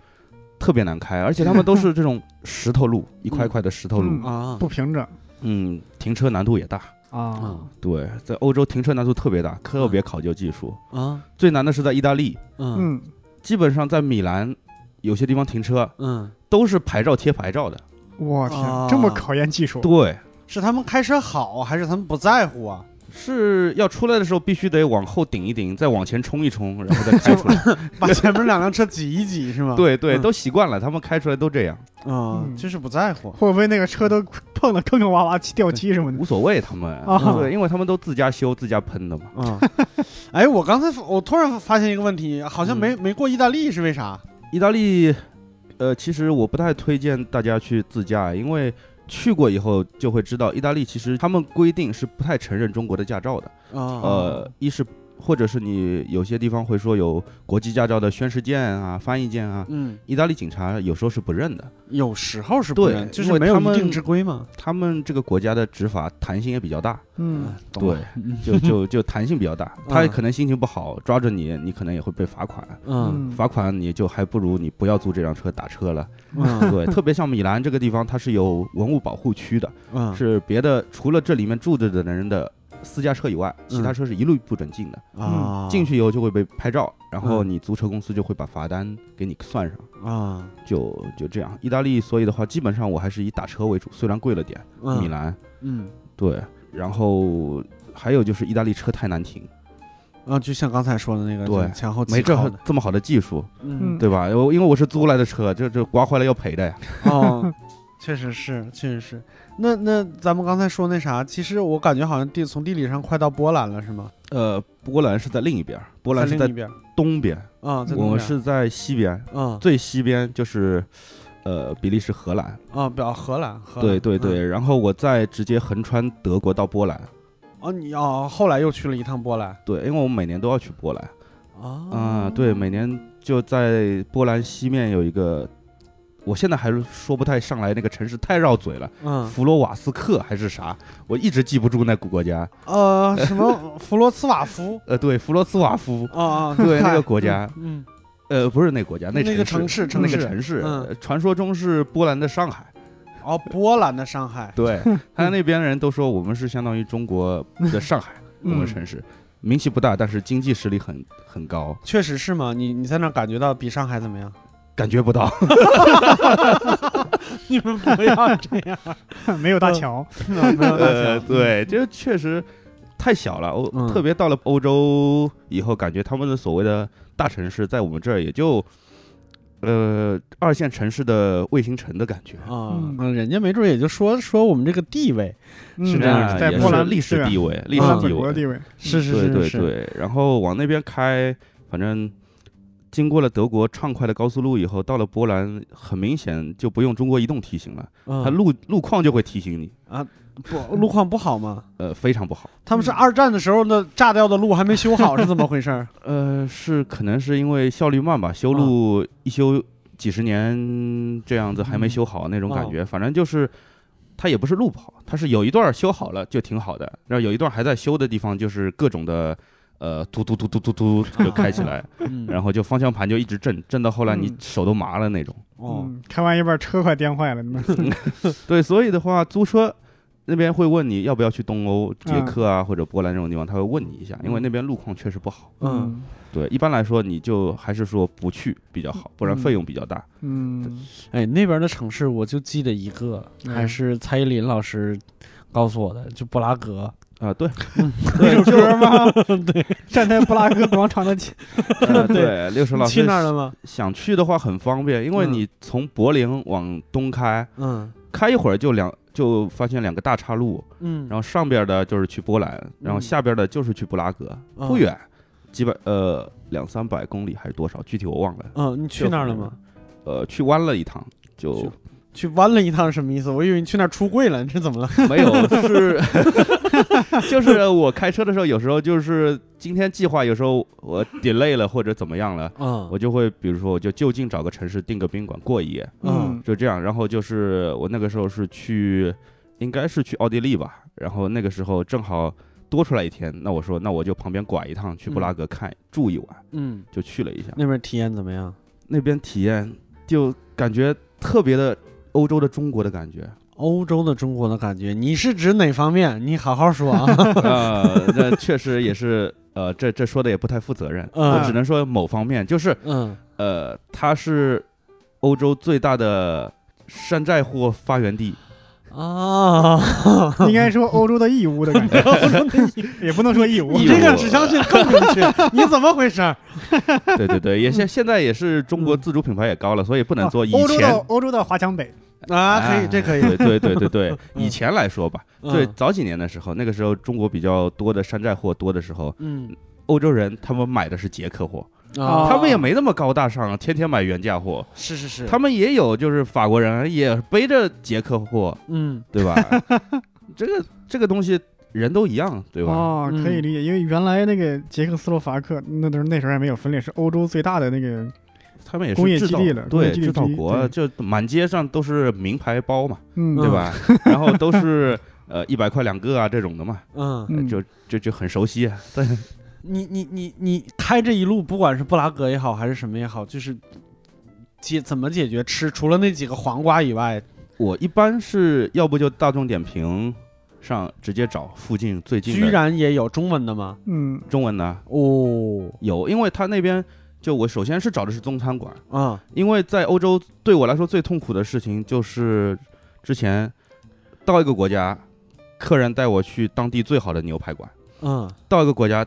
特别难开，而且他们都是这种石头路，一块块的石头路。嗯，啊，不平整。嗯，停车难度也大。啊。啊对，在欧洲停车难度特别大，特别考究技术。啊，最难的是在意大利，嗯。嗯，基本上在米兰有些地方停车嗯，都是牌照贴牌照的。我天啊，这么考验技术。对，是他们开车好，还是他们不在乎啊？是要出来的时候必须得往后顶一顶，再往前冲一冲，然后再开出来。把前面两辆车挤一挤是吗？，对对，嗯都习惯了，他们开出来都这样，啊，嗯就是不在乎。会不会那个车都碰的坑坑洼洼、掉漆什么的无？所谓他们。啊对，因为他们都自家修、自家喷的嘛。嗯，哎，我刚才我突然发现一个问题，好像没没过意大利是为啥？意大利，呃，其实我不太推荐大家去自驾，因为去过以后就会知道，意大利其实他们规定是不太承认中国的驾照的。啊，呃，一是或者是你有些地方会说有国际驾照的宣誓件啊、翻译件啊，嗯，意大利警察有时候是不认的。有时候是不对认，就是他们没有一定之规嘛。他们这个国家的执法弹性也比较大，嗯，对就就就弹性比较大。他嗯可能心情不好，抓着你，你可能也会被罚款。嗯罚款你就还不如你不要租这辆车打车了。嗯对，特别像米兰这个地方，它是有文物保护区的，嗯，是别的除了这里面住着的人的私家车以外，其他嗯车是一律不准进的。啊，进去以后就会被拍照，然后嗯你租车公司就会把罚单给你算上，啊，就就这样。意大利，所以的话，基本上我还是以打车为主，虽然贵了点。嗯米兰，嗯对，然后还有就是意大利车太难停，啊，就像刚才说的那个，对前后没这几靠的，这么好的技术，嗯，对吧？我因为我是租来的车，这这刮坏了要赔的呀。哦，确实是，确实是。那那咱们刚才说那啥，其实我感觉好像地从地理上快到波兰了，是吗？呃，波兰是在另一边，波兰是在东边，啊，在我们是在西边，啊最西边就是呃比利时、荷兰。啊，表荷兰，荷兰对对对，嗯然后我再直接横穿德国到波兰。哦，你哦，后来又去了一趟波兰对，因为我们每年都要去波兰。啊啊、对，每年就在波兰西面有一个，我现在还是说不太上来那个城市，太绕嘴了，嗯。弗罗瓦斯克还是啥，我一直记不住那个国家。呃什么？弗罗茨瓦夫？呃，对，弗罗茨瓦夫，啊啊，对那个国家，嗯呃，不是那个国家，那个城城市。那个城市。城市，嗯。呃传说中是波兰的上海。哦，波兰的上海。对他那边人都说我们是相当于中国的上海，我 们嗯。城市。名气不大，但是经济实力很很高，确实是吗？你你在那儿感觉到比上海怎么样？感觉不到。你们不要这样，没有大桥，没有大呃，桥对，这确实太小了。欧、嗯。特别到了欧洲以后，感觉他们的所谓的大城市，在我们这儿也就呃二线城市的卫星城的感觉。啊。嗯，人家没准也就说说我们这个地位，是嗯这样在波兰历史地位，历史地位。地位，是是对是是，对对，然后往那边开，反正经过了德国畅快的高速路以后，到了波兰，很明显就不用中国移动提醒了，嗯它路路况就会提醒你，啊不路况不好吗？呃，非常不好。他们是二战的时候那炸掉的路还没修好，是怎么回事儿？呃，是可能是因为效率慢吧，修路一修几十年这样子还没修好那种感觉。反正就是它也不是路不好，它是有一段修好了就挺好的，然后有一段还在修的地方就是各种的呃突突突突突突就开起来，嗯 然后就方向盘就一直震，震到后来你嗯手都麻了那种。哦，嗯，开完一半车快颠坏了，那 对，所以的话租车。那边会问你要不要去东欧、捷嗯克啊，或者波兰这种地方，他会问你一下，因为那边路况确实不好。嗯，对，一般来说你就还是说不去比较好，不然费用比较大。嗯，哎，那边的城市我就记得一个，嗯还是蔡依林老师告诉我的，就布拉格。啊，对，那首歌吗？对，站在布拉格广场的前，呃对，六十老去那儿了吗？想去的话很方便，因为嗯你从柏林往东开，嗯开一会儿就两就发现两个大岔路，嗯，然后上边的就是去波兰，然后嗯下边的就是去布拉格，嗯不远，几百呃两三百公里还是多少，具体我忘了。嗯，你去那儿了吗？呃，去弯了一趟，就去去弯了一趟是什么意思？我以为你去那儿出柜了，你 这怎么了？没有 是，就是我开车的时候，有时候就是今天计划，有时候我 delay 了或者怎么样了，嗯我就会比如说我就就近找个城市订个宾馆过一夜，嗯就这样。然后就是我那个时候是去，应该是去奥地利吧，然后那个时候正好多出来一天，那我说那我就旁边拐一趟去布拉格看、住一晚，嗯，就去了一下，那边体验怎么样？那边体验就感觉特别的欧洲的中国的感觉。欧洲的中国的感觉，你是指哪方面？你好好说啊。呃，这确实也是，呃，这这说的也不太负责任，我只能说某方面，就是呃，它是欧洲最大的山寨货发源地。啊，应该说欧洲的义乌的感觉，也不能说义乌，你这个指向性更明确，你怎么回事？对对对，也现现在也是中国自主品牌也高了，所以不能做以啊欧洲的前。欧洲的华强北，啊，可以，这可以。对对对对 以前来说吧，嗯最早几年的时候，那个时候中国比较多的山寨货多的时候，嗯欧洲人他们买的是捷克货，啊他们也没那么高大上，天天买原价货。是是是，他们也有就是法国人也背着捷克货，嗯对吧？这个这个东西人都一样，对吧？哦，可以嗯理解，因为原来那个捷克斯洛伐克那都是那时候还没有分裂，是欧洲最大的那个，他们也工业是制造基地了对制造国，就满街上都是名牌包嘛，嗯，对吧？然后都是呃一百块两个啊这种的嘛，嗯，嗯，就就就很熟悉。啊 但你你你你开这一路，不管是布拉格也好，还是什么也好，就是解怎么解决吃，除了那几个黄瓜以外，我一般是要不就大众点评上直接找附近最近居然也有中文的吗？嗯中文的哦，有，因为他那边就我首先是找的是中餐馆，啊，因为在欧洲对我来说最痛苦的事情就是之前到一个国家，客人带我去当地最好的牛排馆，嗯到一个国家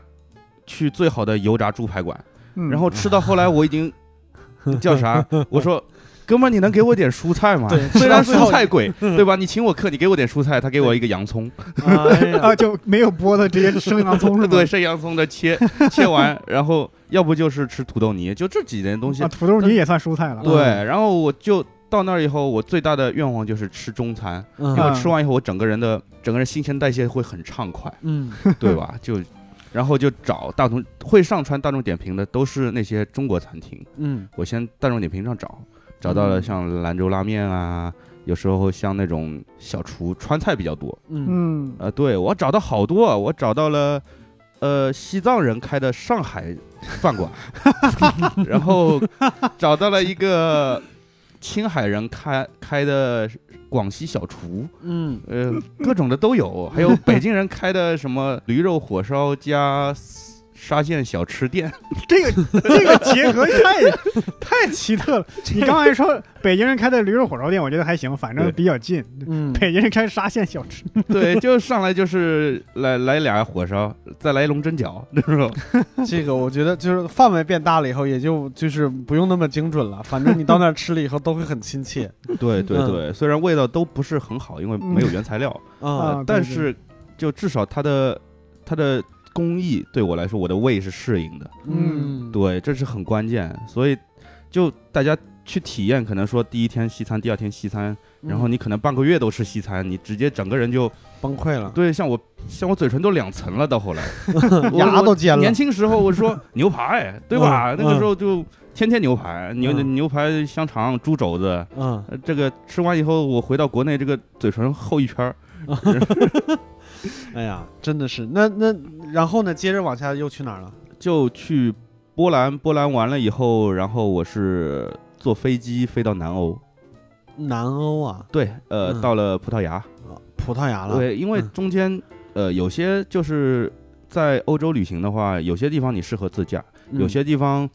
去最好的油炸猪排馆，嗯然后吃到后来我已经 叫啥？我说。哥们儿，你能给我点蔬菜吗？对虽然蔬菜贵，对吧？你请我客，你给我点蔬菜，他给我一个洋葱，啊，就没有剥的，直接生洋葱是吧？对，生洋葱的切切完，然后要不就是吃土豆泥，就这几件东西啊，。土豆泥也算蔬菜了。对，然后我就到那儿以后，我最大的愿望就是吃中餐，嗯因为吃完以后，我整个人的整个人新陈代谢会很畅快，嗯对吧？就然后就找大众会上传大众点评的都是那些中国餐厅，嗯我先大众点评上找，找到了像兰州拉面啊，有时候像那种小厨川菜比较多，嗯。嗯，呃，对我找到好多，我找到了，呃，西藏人开的上海饭馆，然后找到了一个青海人开开的广西小厨，嗯。呃，各种的都有，还有北京人开的什么驴肉火烧加沙县小吃店，这个这个结合太太奇特了。你刚才说北京人开的驴肉火烧店，我觉得还行，反正比较近。嗯北京人开沙县小吃，对，就上来就是来来俩火烧，再来龙蒸饺，那种。这个我觉得就是范围变大了以后，也就就是不用那么精准了，反正你到那儿吃了以后都会很亲切对对嗯对，虽然味道都不是很好，因为没有原材料。啊但是就至少它的它的工艺对我来说，我的胃是适应的，嗯。对，这是很关键。所以就大家去体验，可能说第一天西餐，第二天西餐，然后你你可能半个月都吃西餐，你直接整个人就崩溃了，对，像我像我嘴唇都两层了，到后来。牙都尖了。年轻时候我说牛排，对吧？嗯那个时候就天天牛排，牛嗯。牛排、香肠、猪肘子。嗯。呃这个吃完以后，我回到国内，这个嘴唇厚一圈儿，哎呀，真的是，那那然后呢？接着往下又去哪儿了？就去波兰，波兰完了以后，然后我是坐飞机飞到南欧，南欧啊，对，呃，嗯到了葡萄牙，葡萄牙了。对，因为嗯中间，呃，有些就是在欧洲旅行的话，有些地方你适合自驾，嗯有些地方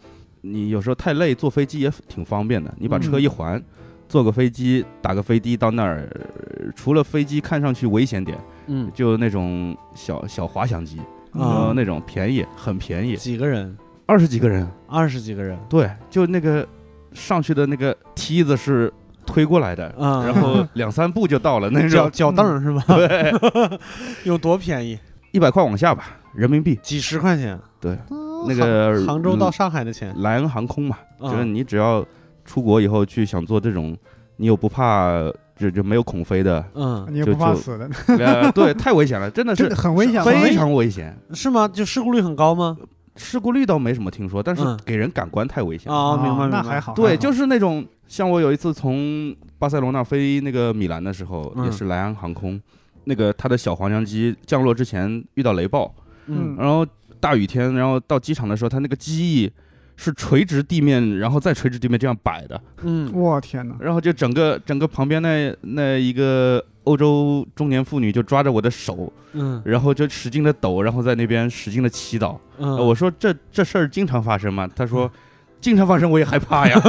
你有时候太累，坐飞机也挺方便的，你把车嗯一还。坐个飞机，打个飞的到那儿，呃除了飞机看上去危险点，嗯就那种小小滑翔机，啊呃，那种便宜，很便宜，几个人？二十几个人，二十几个人。对，就那个上去的那个梯子是推过来的，嗯然后两三步就到了那脚种，脚凳是吧？对，有多便宜？一百块往下吧，人民币。几十块钱。对嗯，那个杭杭州到上海的钱。莱恩航空嘛，啊就是你只要出国以后去想做这种，你又不怕就就没有恐飞的，嗯，你也就就不怕死的，呃，对，太危险了，真的是很危险？非常危险。是吗？就事故率很高吗？事故率倒没什么听说，但是嗯给人感官太危险了。啊，明白明白。那还好。对，就是那种像我有一次从巴塞罗那飞那个米兰的时候，嗯也是莱昂航空，那个它的小黄浆机降落之前遇到雷暴，嗯然后大雨天，然后到机场的时候，它那个机翼是垂直地面，然后再垂直地面这样摆的，嗯我天哪！然后就整个整个旁边那那一个欧洲中年妇女就抓着我的手，嗯然后就使劲的抖，然后在那边使劲的祈祷。嗯，呃我说这这事儿经常发生吗？他说。经常发生，我也害怕呀。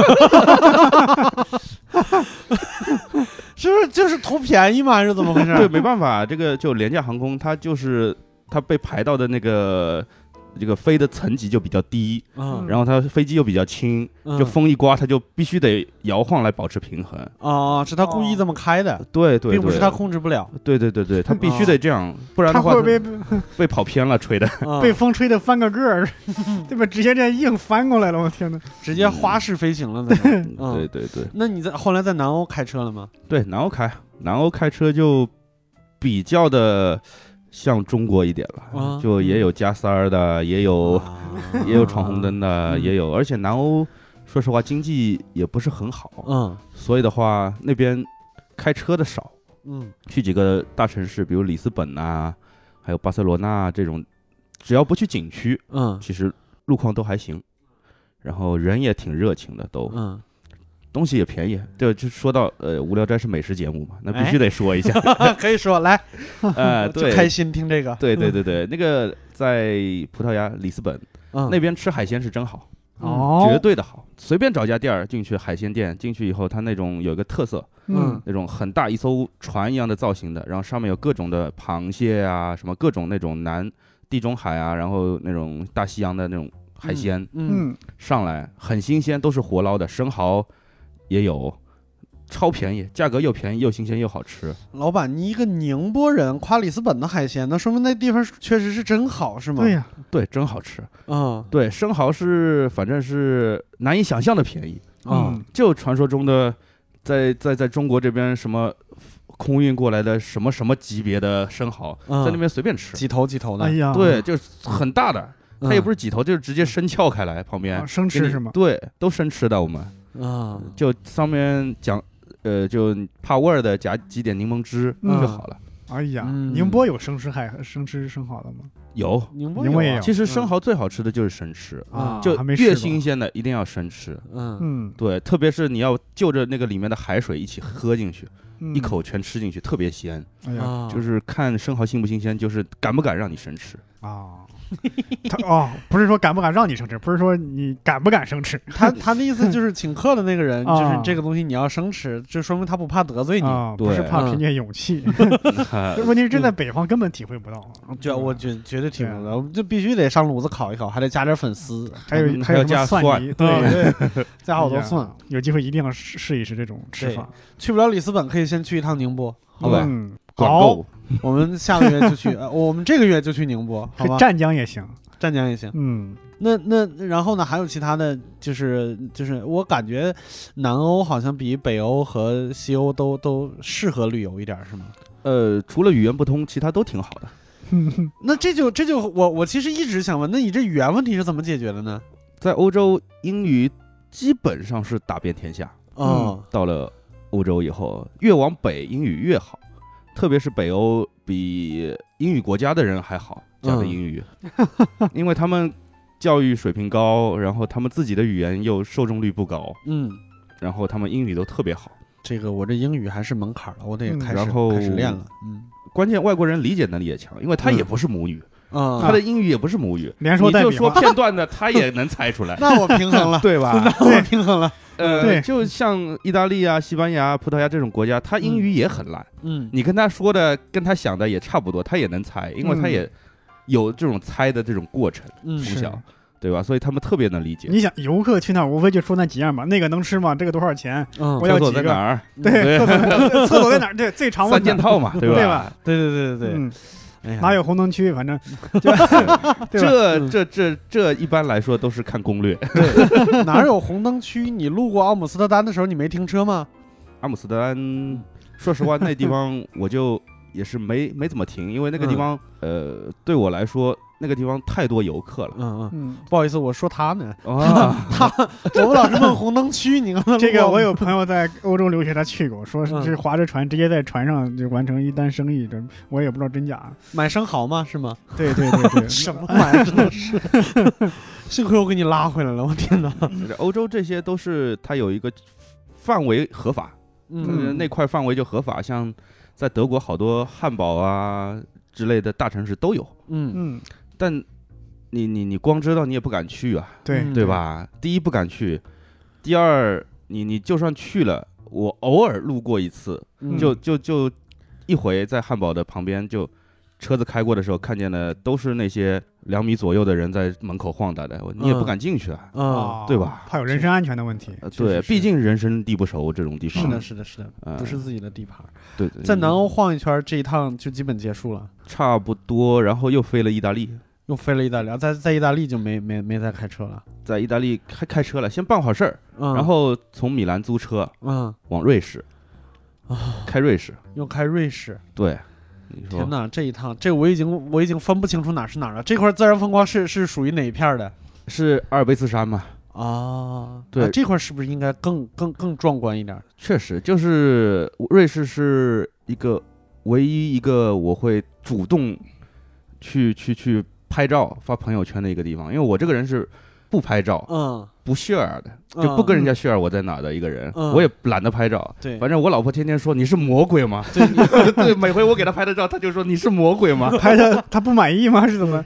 是不是就是图便宜吗？还是怎么回事？对，没办法，这个就廉价航空，它就是它被排到的那个这个飞的层级就比较低，嗯，然后它飞机又比较轻，嗯就风一刮，它就必须得摇晃来保持平衡。哦，是他故意这么开的，对对，对并不是他控制不了。对对对对，它必须得这样，不然他的话会不会被 被跑偏了，吹的。啊被风吹的翻个个儿，对吧？直接这样硬翻过来了，我天哪！直接花式飞行了 那种。嗯对对对那你在后来在南欧开车了吗？对，南欧开南欧开车就比较的像中国一点了，啊。就也有加塞儿的，也有。啊。也有闯红灯的，嗯。也有，而且南欧说实话经济也不是很好，嗯。所以的话那边开车的少，嗯。去几个大城市，比如里斯本呐、还有巴塞罗那啊这种，只要不去景区，嗯。其实路况都还行，然后人也挺热情的，都嗯，东西也便宜。对，就说到呃，无聊斋是美食节目嘛，那必哎须得说一下，可以说来，呃，就开。心听这个。对对对对，那个在葡萄牙里斯本嗯，那边吃海鲜是真好，哦，绝对的好。随便找家店儿进去，海鲜店进去以后，它那种有一个特色，嗯那种很大一艘船一样的造型的，然后上面有各种的螃蟹啊，什么各种那种南地中海啊，然后那种大西洋的那种海鲜、嗯嗯，上来，很新鲜，都是活捞的，生蚝也有，超便宜，价格又便宜又新鲜又好吃。老板，你一个宁波人夸里斯本的海鲜，那说明那地方确实是真好，是吗？对呀，对，真好吃。嗯对，生蚝是反正是难以想象的便宜，啊嗯就传说中的，在在在中国这边什么空运过来的什么什么级别的生蚝，嗯在那边随便吃。几头几头的，哎呀，对，就是很大的，它也不是是几头，就是直接生撬开来，旁边啊生吃是吗？对，都生吃的。我们啊，就上面讲，呃，就怕味儿的加几点柠檬汁嗯。就好了。哎呀，嗯。宁波有生吃海生吃生蚝的吗？有，宁波也有。啊其实生蚝最好吃的就是生吃，啊就越新鲜的一定要生吃。嗯。嗯，对，特别是你要就着那个里面的海水一起喝进去，嗯。一，口全吃进去，特别鲜。哎呀。啊，就是看生蚝新不新鲜，就是敢不敢让你生吃。啊，他哦，不是说敢不敢让你生吃，不是说你敢不敢生吃他他的意思就 是请客的那个人，就是啊这个东西你要生吃，这说明他不怕得罪你。啊，不是怕嗯凭借勇气，问题是这在北方根本体会不到，绝我绝绝对体会不到，我们这必须得上炉子烤一烤，还得加点粉丝，还有嗯还有加蒜对，对，加好多蒜。有机会一定要试试一试这种吃法，去不了里斯本，可以先去一趟宁波，好吧？嗯，管好，够，我们下个月就去，呃我们这个月就去宁波，好吧？湛江也行，湛江也行。嗯，那那然后呢？还有其他的就是就是，我感觉南欧好像比北欧和西欧都都适合旅游一点，是吗？呃，除了语言不通，其他都挺好的。那这就这就我我其实一直想问，那你这语言问题是怎么解决的呢？在欧洲，英语基本上是打遍天下。嗯，到了欧洲以后，越往北英语越好，特别是北欧比英语国家的人还好讲的嗯英语，因为他们教育水平高，然后他们自己的语言又受众率不高，嗯，然后他们英语都特别好。这个我这英语还是门槛了，我得嗯开始、开始练了。嗯关键外国人理解能力也强，因为他也嗯不是母语，啊，他的英语也不是母语，连说你就说带比划，片段的，他也能猜出来，那我平衡了，对吧？那我平衡了。呃，对就像意大利啊、西班牙、葡萄牙这种国家，他英语也很烂，嗯你跟他说的、跟他想的也差不多，他也能猜，因为他嗯也有这种猜的这种过程，嗯从小，对吧？所以他们特别能理解。你想游客去那儿无非就说那几样嘛，那个能吃吗？这个多少钱？嗯我要厕所几个在哪儿？对，厕所在哪儿？对，最常问三件套嘛，对吧？对吧？对对对对对，嗯，哎呀哪有红灯区？反正 这这这这一般来说都是看攻略。哪有红灯区？你路过奥姆斯特丹的时候，你没停车吗？阿姆斯特丹，说实话，那地方我就也是没没怎么停，因为那个地方，呃，对我来说，那个地方太多游客了。嗯嗯，嗯，不好意思，我说他呢，啊，他我们老是问红灯区，你刚才 这个我有朋友在欧洲留学，他去过，说嗯是划着船直接在船上就完成一单生意，这我也不知道真假。买生蚝吗？是吗？对对对对，什么玩意儿？真的是，幸亏我给你拉回来了，我天哪！欧洲这些都是它有一个范围合法，嗯呃那块范围就合法。像在德国好多汉堡啊之类的大城市都有，嗯嗯，但你你你光知道你也不敢去啊，对嗯对吧？第一不敢去，第二你你就算去了，我偶尔路过一次，嗯就就就一回在汉堡的旁边就。车子开过的时候，看见的都是那些两米左右的人在门口晃荡的，你也不嗯敢进去啊。啊，啊对吧怕有人身安全的问题。呃对，毕竟人生地不熟，这种地方是的，是的，是的，呃不是自己的地盘。对对，在南欧晃一圈，这一趟就基本结束了，差不多，然后又飞了意大利，又飞了意大利，在在意大利就没没没再开车了。在意大利开开车了，先办好事儿，嗯，然后从米兰租车嗯，往瑞士，啊开瑞士，又开瑞士。对，你说天哪，这一趟，这我已经我已经分不清楚哪是哪儿了。这块自然风光是是属于哪一片儿的是阿尔卑斯山吗？啊？对啊这块是不是应该更更更壮观一点？确实，就是瑞士是一个唯一一个我会主动去去去拍照发朋友圈的一个地方，因为我这个人是不拍照、嗯，不 share 的，嗯就不跟人家 share 我在哪的一个人，嗯我也懒得拍照。对，反正我老婆天天说你是魔鬼吗？对 对，每回我给她拍的照，她就说你是魔鬼吗？拍的她不满意吗？是怎么？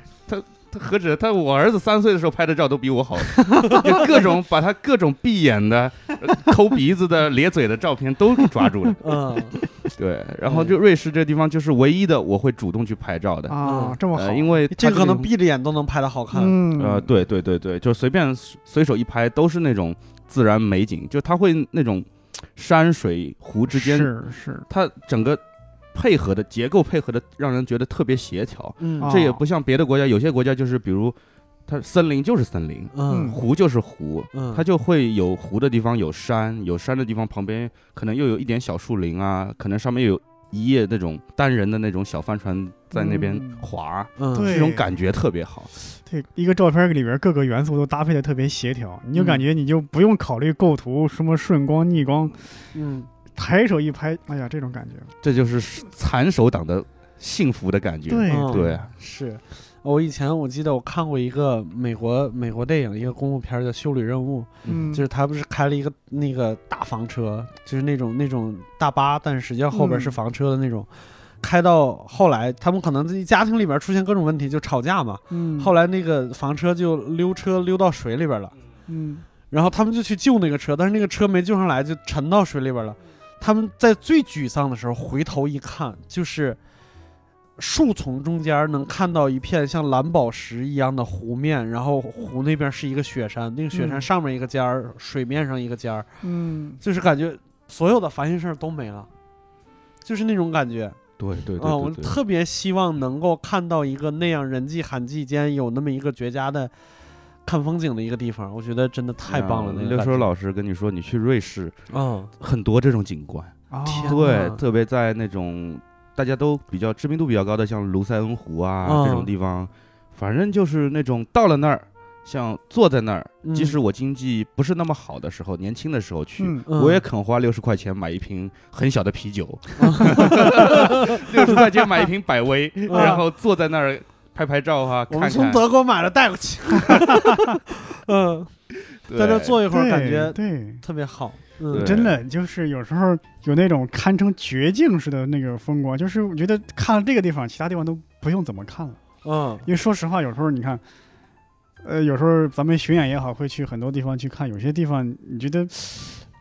他何止他，我儿子三岁的时候拍的照都比我好，就各种把他各种闭眼的、呃抠鼻子的、咧嘴的照片都给抓住了。嗯，对，然后就瑞士这地方就是唯一的我会主动去拍照的，啊，这么好，呃，因为这可能闭着眼都能拍的好看。嗯。呃，对对对对，就随便随手一拍都是那种自然美景，就他会那种山水湖之间，是是，他整个配合的结构配合的让人觉得特别协调。嗯。啊这也不像别的国家，有些国家就是比如它森林就是森林，嗯。湖就是湖，嗯，它就会有湖的地方有山，有山的地方旁边可能又有一点小树林啊，可能上面有一叶那种单人的那种小帆船在那边嗯。划，嗯。这种感觉特别好。对，一个照片里边各个元素都搭配的特别协调，你就感觉你就不用考虑构图什么顺光逆光，嗯抬手一拍，哎呀，这种感觉，这就是残手党的幸福的感觉。对嗯对是。我以前我记得我看过一个美国美国电影，一个公路片儿叫《修理任务》，嗯，就是他不是开了一个那个大房车，就是那种那种大巴，但是实际上后边是嗯房车的那种。开到后来，他们可能自己家庭里边出现各种问题，就吵架嘛。嗯，后来那个房车就溜车溜到水里边了，嗯然后他们就去救那个车，但是那个车没救上来，就沉到水里边了。他们在最沮丧的时候回头一看，就是树丛中间能看到一片像蓝宝石一样的湖面，然后湖那边是一个雪山，那个雪山嗯。上面一个尖儿，水面上一个尖儿，嗯，就是感觉所有的烦心事儿都没了，就是那种感觉。对对对啊、我特别希望能够看到一个那样人迹罕迹间有那么一个绝佳的看风景的一个地方，我觉得真的太棒了。那个感觉，六叔老师跟你说，你去瑞士，嗯，很多这种景观，啊，天对，特别在那种大家都比较知名度比较高的，像卢塞恩湖啊、嗯。这种地方，反正就是那种到了那儿，像坐在那儿，嗯。即使我经济不是那么好的时候，年轻的时候去，嗯。嗯。我也肯花六十块钱买一瓶很小的啤酒，六十块钱买一瓶百威，然后坐在那儿拍拍照啊，我们。从德国买了带过去。嗯，在这坐一会儿，感觉对。特别好。嗯，真的就是有时候有那种堪称绝境似的那个风光，就是我觉得看了这个地方，其他地方都不用怎么看了。嗯因为说实话，有时候你看，呃，有时候咱们巡演也好，会去很多地方去看，有些地方你觉得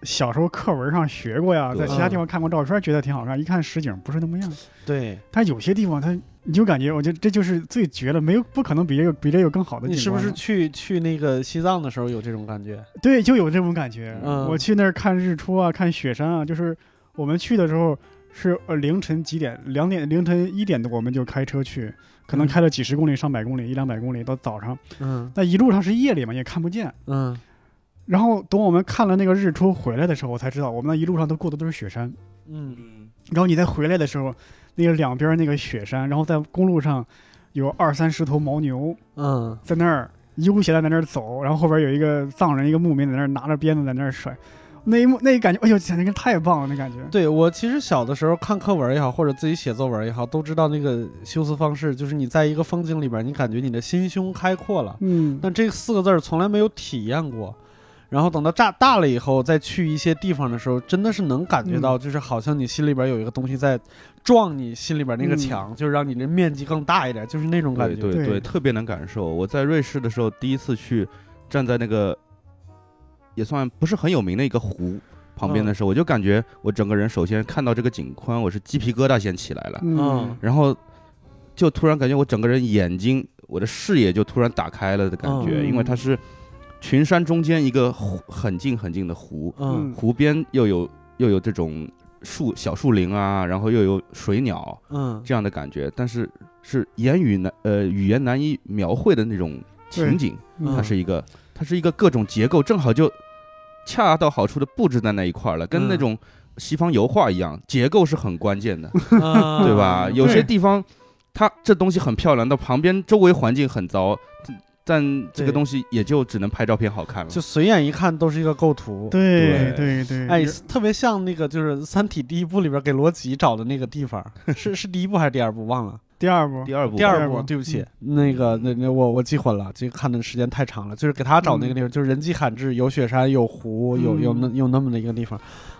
小时候课文上学过呀，在其他地方看过照片，觉得挺好看，一看实景不是那么样。对，但有些地方它你就感觉，我觉得这就是最绝了，没有不可能比这个比这个更好的景观了。你是不是去去那个西藏的时候有这种感觉？对，就有这种感觉。嗯我去那儿看日出啊，看雪山啊，就是我们去的时候是呃凌晨几点，两点凌晨一点多我们就开车去，可能嗯开了几十公里、上百公里、一两百公里到早上，嗯那一路上是夜里嘛，也看不见。嗯然后等我们看了那个日出回来的时候，我才知道我们那一路上都过的都是雪山。嗯然后你再回来的时候，那个两边那个雪山，然后在公路上有二三十头牦牛嗯，在那儿悠闲的在那儿走，然后后边有一个藏人，一个牧民在那儿拿着鞭子在那儿甩，那一幕那一感觉，哎呦，简直太棒了，那感觉。对我其实小的时候看课文也好，或者自己写作文也好，都知道那个修辞方式，就是你在一个风景里边，你感觉你的心胸开阔了。嗯，但这四个字儿从来没有体验过。然后等到大大了以后，再去一些地方的时候，真的是能感觉到，就是好像你心里边有一个东西在撞你心里边那个嗯。墙，就是让你的面积更大一点，就是那种感觉。对对对。对，特别能感受。我在瑞士的时候，第一次去，站在那个也算不是很有名的一个湖旁边的时候，我就感觉我整个人首先看到这个景观，我是鸡皮疙瘩先起来了，嗯，然后就突然感觉我整个人眼睛，我的视野就突然打开了的感觉，嗯。因为它是群山中间一个湖很近很近的湖，嗯。湖边又有又有这种树小树林啊，然后又有水鸟，嗯。这样的感觉，但是是言语难呃语言难以描绘的那种情景，嗯它是一个它是一个各种结构正好就恰到好处的布置在那一块儿了，跟那嗯种西方油画一样，结构是很关键的，嗯 对吧？有些地方它这东西很漂亮，到旁边周围环境很糟，但这个东西也就只能拍照片好看了。就随眼一看都是一个构图。对对。对对，哎，特别像那个就是《三体》第一部里边给罗辑找的那个地方，是是第一部还是第二部？忘了。第二部，第二部，第二部，第二部。对不起，那个那那我我记混了，这个看的时间太长了，就是给他找那个地方，就是人迹罕至，有雪山，有湖，有有那有那么的一个地方，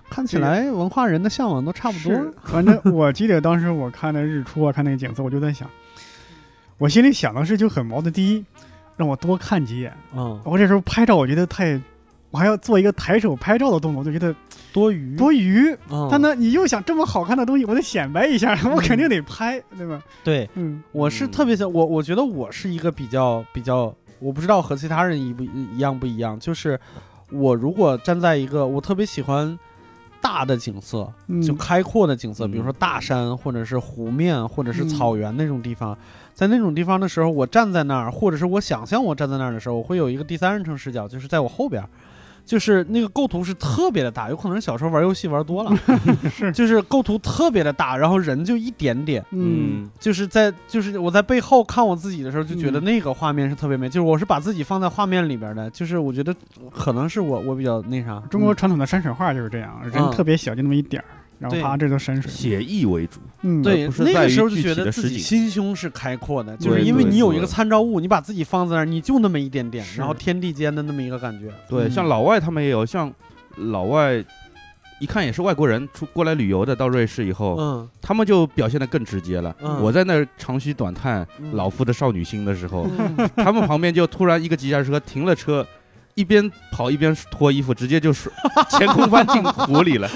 看起来文化人的向往都差不多。反正 我记得当时我看那日出啊，看那个景色，我就在想，我心里想的是就很矛盾。第一，让我多看几眼，嗯我这时候拍照，我觉得太，我还要做一个抬手拍照的动作，我就觉得多余，多余。嗯但呢，你又想这么好看的东西，我得显摆一下，我肯定得拍，对吧？对，嗯我是嗯特别想我，我觉得我是一个比较比较，我不知道和其他人一不一样不一样，就是我如果站在一个我特别喜欢大的景色，嗯，就开阔的景色，嗯。比如说大山或者是湖面或者是嗯。草原那种地方，在那种地方的时候，我站在那儿，或者是我想象我站在那儿的时候，我会有一个第三人称视角，就是在我后边儿。就是那个构图是特别的大，有可能是小时候玩游戏玩多了，是。就是构图特别的大，然后人就一点点，嗯，就是在就是我在背后看我自己的时候，就觉得嗯那个画面是特别美，就是我是把自己放在画面里边的，就是我觉得可能是我我比较那啥，中国传统的山水画就是这样，人嗯。特别小，就那么一点儿，然后对啪，这都山水。写意为主，嗯，对是在于那个时候就觉得自己心胸是开阔的，就是因为你有一个参照物，你把自己放在那儿，你就那么一点点，然后天地间的那么一个感觉，对，嗯像老外他们也有，像老外一看也是外国人出过来旅游的，到瑞士以后，嗯他们就表现得更直接了。嗯我在那儿长吁短叹嗯老夫的少女心的时候，嗯他们旁边就突然一个急刹车停了车。一边跑一边脱衣服，直接就是 前空翻进湖里了。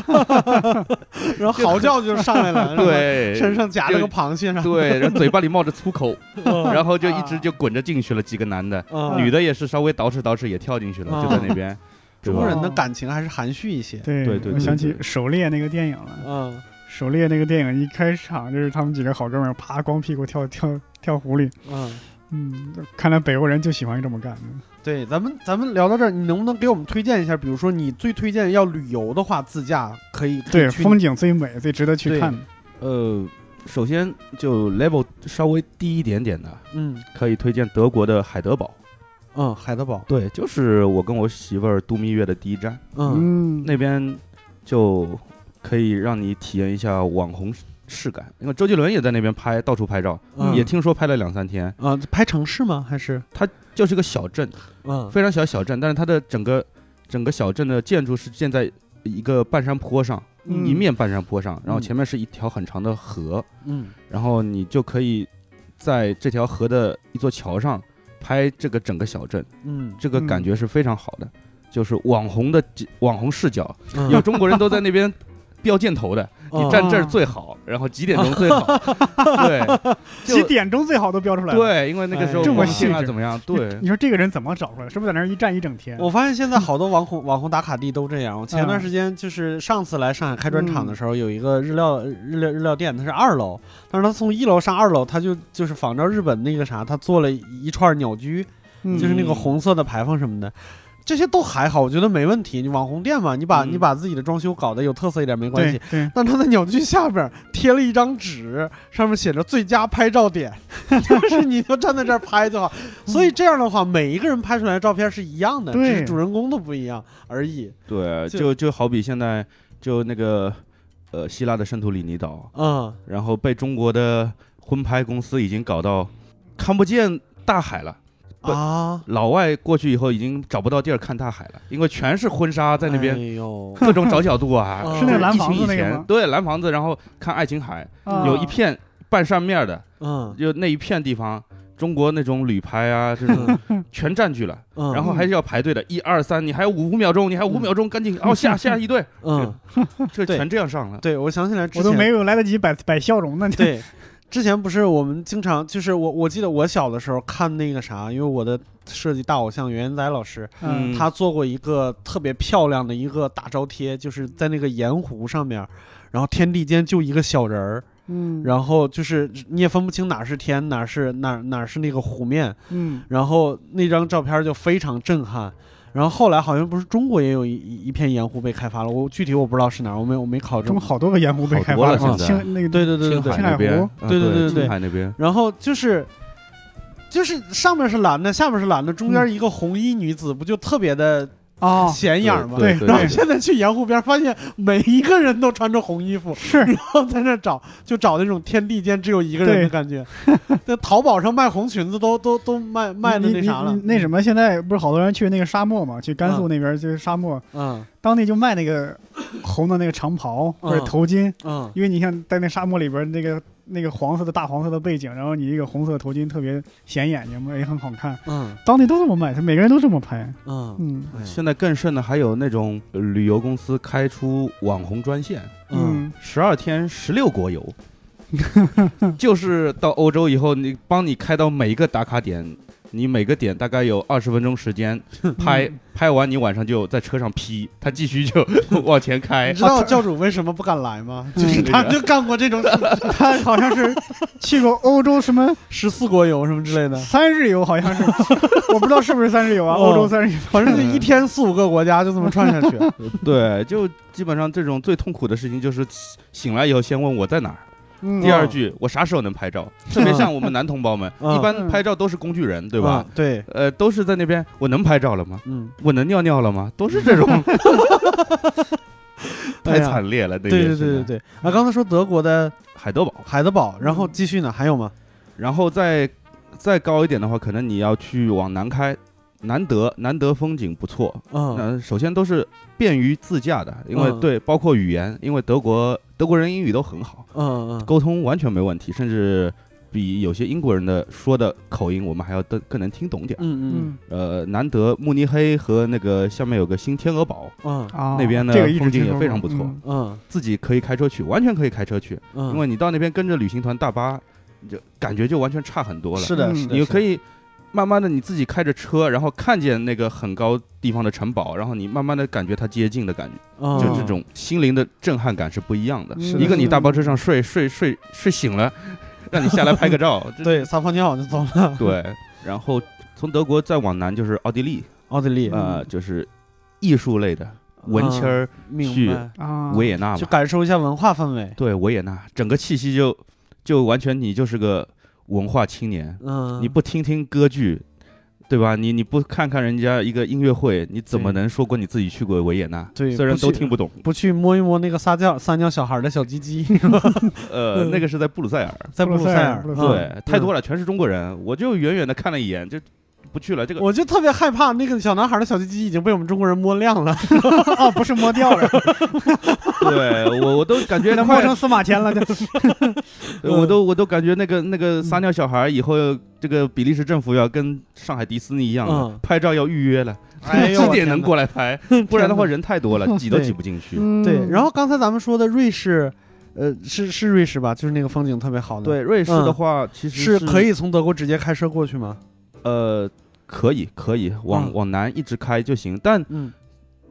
然后嚎叫就上来了，对，身上夹了个螃蟹上，对，然后嘴巴里冒着粗口，嗯然后就一直就滚着进去了。几个男的，嗯。女的也是稍微捯饬捯饬也跳进去了，啊就在那边。中国人的感情还是含蓄一些，对对对对。我想起《狩猎》那个电影了，嗯《狩猎》那个电影一开场就是他们几个好哥们儿啪光屁股跳跳跳湖里，嗯。嗯，看来北欧人就喜欢这么干的。对，咱们咱们聊到这儿，你能不能给我们推荐一下？比如说你最推荐要旅游的话，自驾可以对，风景最美，最值得去看。呃，首先就 level 稍微低一点点的，嗯可以推荐德国的海德堡。嗯，海德堡，对，就是我跟我媳妇儿度蜜月的第一站，嗯嗯，那边就可以让你体验一下网红视感，因为周杰伦也在那边拍，到处拍照，嗯也听说拍了两三天。啊，拍城市吗？还是就是个小镇，嗯非常小的小镇，但是它的整个整个小镇的建筑是建在一个半山坡上，嗯一面半山坡上，然后嗯前面是一条很长的河，嗯然后你就可以在这条河的一座桥上拍这个整个小镇，嗯这个感觉是非常好的，就是网红的网红视角，嗯，有中国人都在那边标箭头的，你嗯站这儿最好，然后几点钟最好，对，几点钟最好都标出来了。，对，因为那个时候哎这么光线啊细致怎么样，对你，说这个人怎么找出来？是不是在那儿一站一整天？我发现现在好多网红网红打卡地都这样。我前段嗯时间就是上次来上海开专场的时候，有一个日料日料日料店，它是二楼，但是他从一楼上二楼，他就就是仿照日本那个啥，他做了一串鸟居，嗯就是那个红色的牌坊什么的。这些都还好，我觉得没问题。你网红店嘛，你把、嗯你把自己的装修搞得有特色一点没关系。但他在鸟居下边贴了一张纸，上面写着“最佳拍照点”，就是你就站在这儿拍就好。所以这样的话，每一个人拍出来的照片是一样的，只对是主人公都不一样而已。对，就就就好比现在就那个呃希腊的圣托里尼岛，嗯然后被中国的婚拍公司已经搞到看不见大海了。不啊，老外过去以后已经找不到地儿看大海了，因为全是婚纱在那边，哎呦，各种找角度啊，是那个蓝房子那个对蓝房子，然后看爱琴海，啊。有一片半扇面的，嗯。就那一片地方，中国那种旅拍啊这种 全占据了，嗯，然后还是要排队的，一二三，你还有五五秒钟，你还有五秒钟，赶紧哦下下一队，嗯，这全这样上了。对，我想起来之我都没有来得及摆摆笑容呢。对，之前不是我们经常就是我我记得我小的时候看那个啥，因为我的设计大偶像袁元宰老师，嗯。嗯他做过一个特别漂亮的一个大招贴，就是在那个盐湖上面，然后天地间就一个小人儿，嗯，然后就是你也分不清哪是天，哪是哪哪是那个湖面，嗯。然后那张照片就非常震撼。然后后来好像不是中国也有一一一片盐湖被开发了，我具体我不知道是哪儿，我没我没考证。中国。好多个盐湖被开发了，青那个对对对对青对青海湖，啊对对对对对青海那边，然后就是就是上面是蓝的，下面是蓝的，中间一个红衣女子，不就特别的啊，显眼嘛？对对然后现在去盐湖边，发现每一个人都穿着红衣服，是。然后在那找，就找那种天地间只有一个人的感觉。那淘宝上卖红裙子都都都卖卖的那啥了，那什么，现在不是好多人去那个沙漠嘛？去甘肃嗯。那边就是沙漠，嗯。当地就卖那个红的那个长袍或者嗯。头巾，嗯。因为你像在那沙漠里边那个那个黄色的大黄色的背景，然后你一个红色头巾特别显眼睛嘛，也很好看。嗯。当地都这么卖，他每个人都这么拍。嗯。嗯。现在更甚的还有那种呃旅游公司开出网红专线，嗯。十二天十六国游，就是到欧洲以后，你帮你开到每一个打卡点，你每个点大概有二十分钟时间 拍，拍完你晚上就在车上 P，他继续就 往前开你知。道教主为什么不敢来吗？就是他就干过这种，他好像是去过欧洲什么十四国游什么之类的，三日游，好像是，我不知道是不是三日游啊？哦欧洲三日游。反正就一天四五个国家就这么串下去。对，就基本上这种最痛苦的事情就是醒来以后先问我在哪儿，嗯第二句我啥时候能拍照，特别像我们男同胞们，嗯一般拍照都是工具人，对吧？嗯？对，呃，都是在那边，我能拍照了吗？嗯，我能尿尿了吗？都是这种，太惨烈了。那对对对对对。啊，刚才说德国的海德堡，海德堡，然后继续呢，还有吗？然后再再高一点的话，可能你要去往南开，南德，南德风景不错。嗯。那首先都是便于自驾的，因为嗯。对，包括语言，因为德国德国人英语都很好，嗯嗯。沟通完全没问题，甚至比有些英国人的说的口音我们还要更更能听懂点儿。嗯嗯。嗯。呃，难得慕尼黑和那个下面有个新天鹅堡，嗯。啊，那边的这个风景也非常不错。嗯。嗯。自己可以开车去，完全可以开车去，嗯，因为你到那边跟着旅行团大巴，你就感觉就完全差很多了。是的，嗯。是的，你可以以慢慢的你自己开着车，然后看见那个很高地方的城堡，然后你慢慢的感觉它接近的感觉，就就这种心灵的震撼感是不一样的。嗯一个你大巴车上睡睡睡睡醒了，让你下来拍个照，对撒泡尿就走了。对，然后从德国再往南就是奥地利，奥地利，呃，就是艺术类的文青儿去维也纳嘛，就感受一下文化氛围。对维也纳整个气息就就完全你就是个文化青年，嗯，你不听听歌剧，对吧？你你不看看人家一个音乐会，你怎么能说过你自己去过维也纳？对虽然都听不懂。不去摸一摸那个撒娇撒尿小孩的小鸡鸡，是吧？呃，嗯那个是在布鲁塞尔，在布鲁塞尔，布鲁塞尔对，太多了，全是中国人，我就远远的看了一眼，就不去了。这个我就特别害怕那个小男孩的小鸡鸡已经被我们中国人摸亮了。哦，不是摸掉了，对我我都感觉 快给它摸成司马迁了，就 是我都我都感觉那个那个撒尿小孩以后，这个比利时政府要跟上海迪士尼一样拍照要预约了，几点能过来拍？不然的话人太多了，挤都挤不进去。对，然后刚才咱们说的瑞士，呃，是是瑞士吧？就是那个风景特别好的。，对，瑞士的话其实是可以从德国直接开车过去吗？呃，可以可以往嗯。往南一直开就行，但嗯。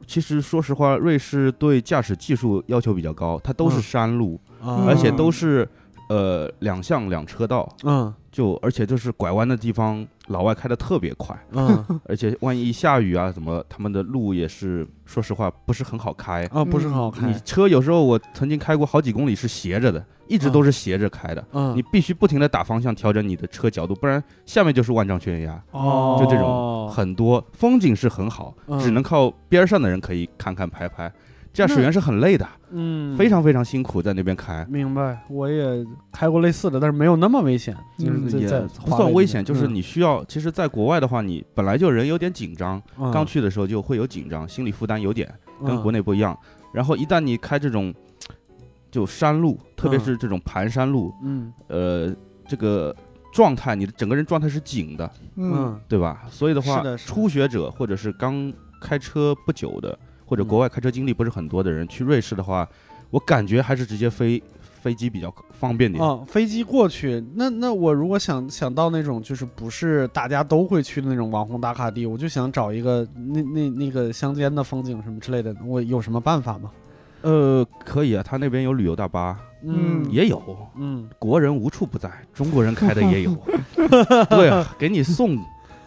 其实说实话，瑞士对驾驶技术要求比较高，它都是嗯。山路，啊。而且都是呃两向两车道，嗯。就而且就是拐弯的地方，老外开的特别快，嗯而且万一下雨啊，怎么他们的路也是说实话不是很好开。啊，不是很好开你。车有时候我曾经开过好几公里是斜着的，一直都是斜着开的，嗯，你必须不停的打方向调整你的车角度，不然下面就是万丈悬崖。哦，就这种很多风景是很好，嗯只能靠边上的人可以看看拍拍。驾驶员是很累的，嗯非常非常辛苦，在那边开。明白。我也开过类似的，但是没有那么危险，就是嗯也不算危险，嗯就是你需要。其实，在国外的话，你本来就人有点紧张，嗯刚去的时候就会有紧张，心理负担有点跟国内内不一样。然后一旦你开这种就山路，特别是这种盘山路，嗯呃，这个状态，你的整个人状态是紧的，嗯嗯对吧？所以的话，是的是的初学者或者是刚开车不久的，或者嗯国外开车经历不是很多的人，去瑞士的话，我感觉还是直接飞飞机比较方便点。哦，飞机过去，那那我如果想想到那种就是不是大家都会去的那种网红打卡地，我就想找一个那那那个乡间的风景什么之类的，我有什么办法吗？呃，可以啊，他那边有旅游大巴，嗯也有。嗯国人无处不在，中国人开的也有。对啊，给你送，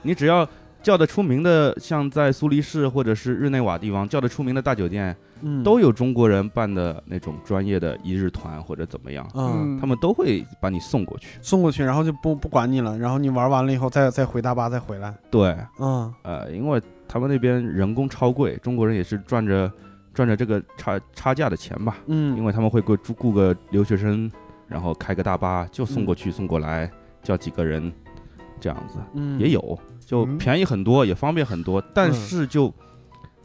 你只要叫得出名的，像在苏黎世或者是日内瓦地方叫得出名的大酒店，嗯。都有中国人办的那种专业的一日团或者怎么样，嗯。他们都会把你送过去。送过去，然后就不不管你了，然后你玩完了以后再再回大巴再回来。对，嗯。呃，因为他们那边人工超贵，中国人也是赚着赚着这个差差价的钱吧，嗯，因为他们会雇雇个留学生，然后开个大巴就送过去、送过来，叫几个人这样子。嗯。也有，就嗯。便宜很多，也方便很多，但嗯是就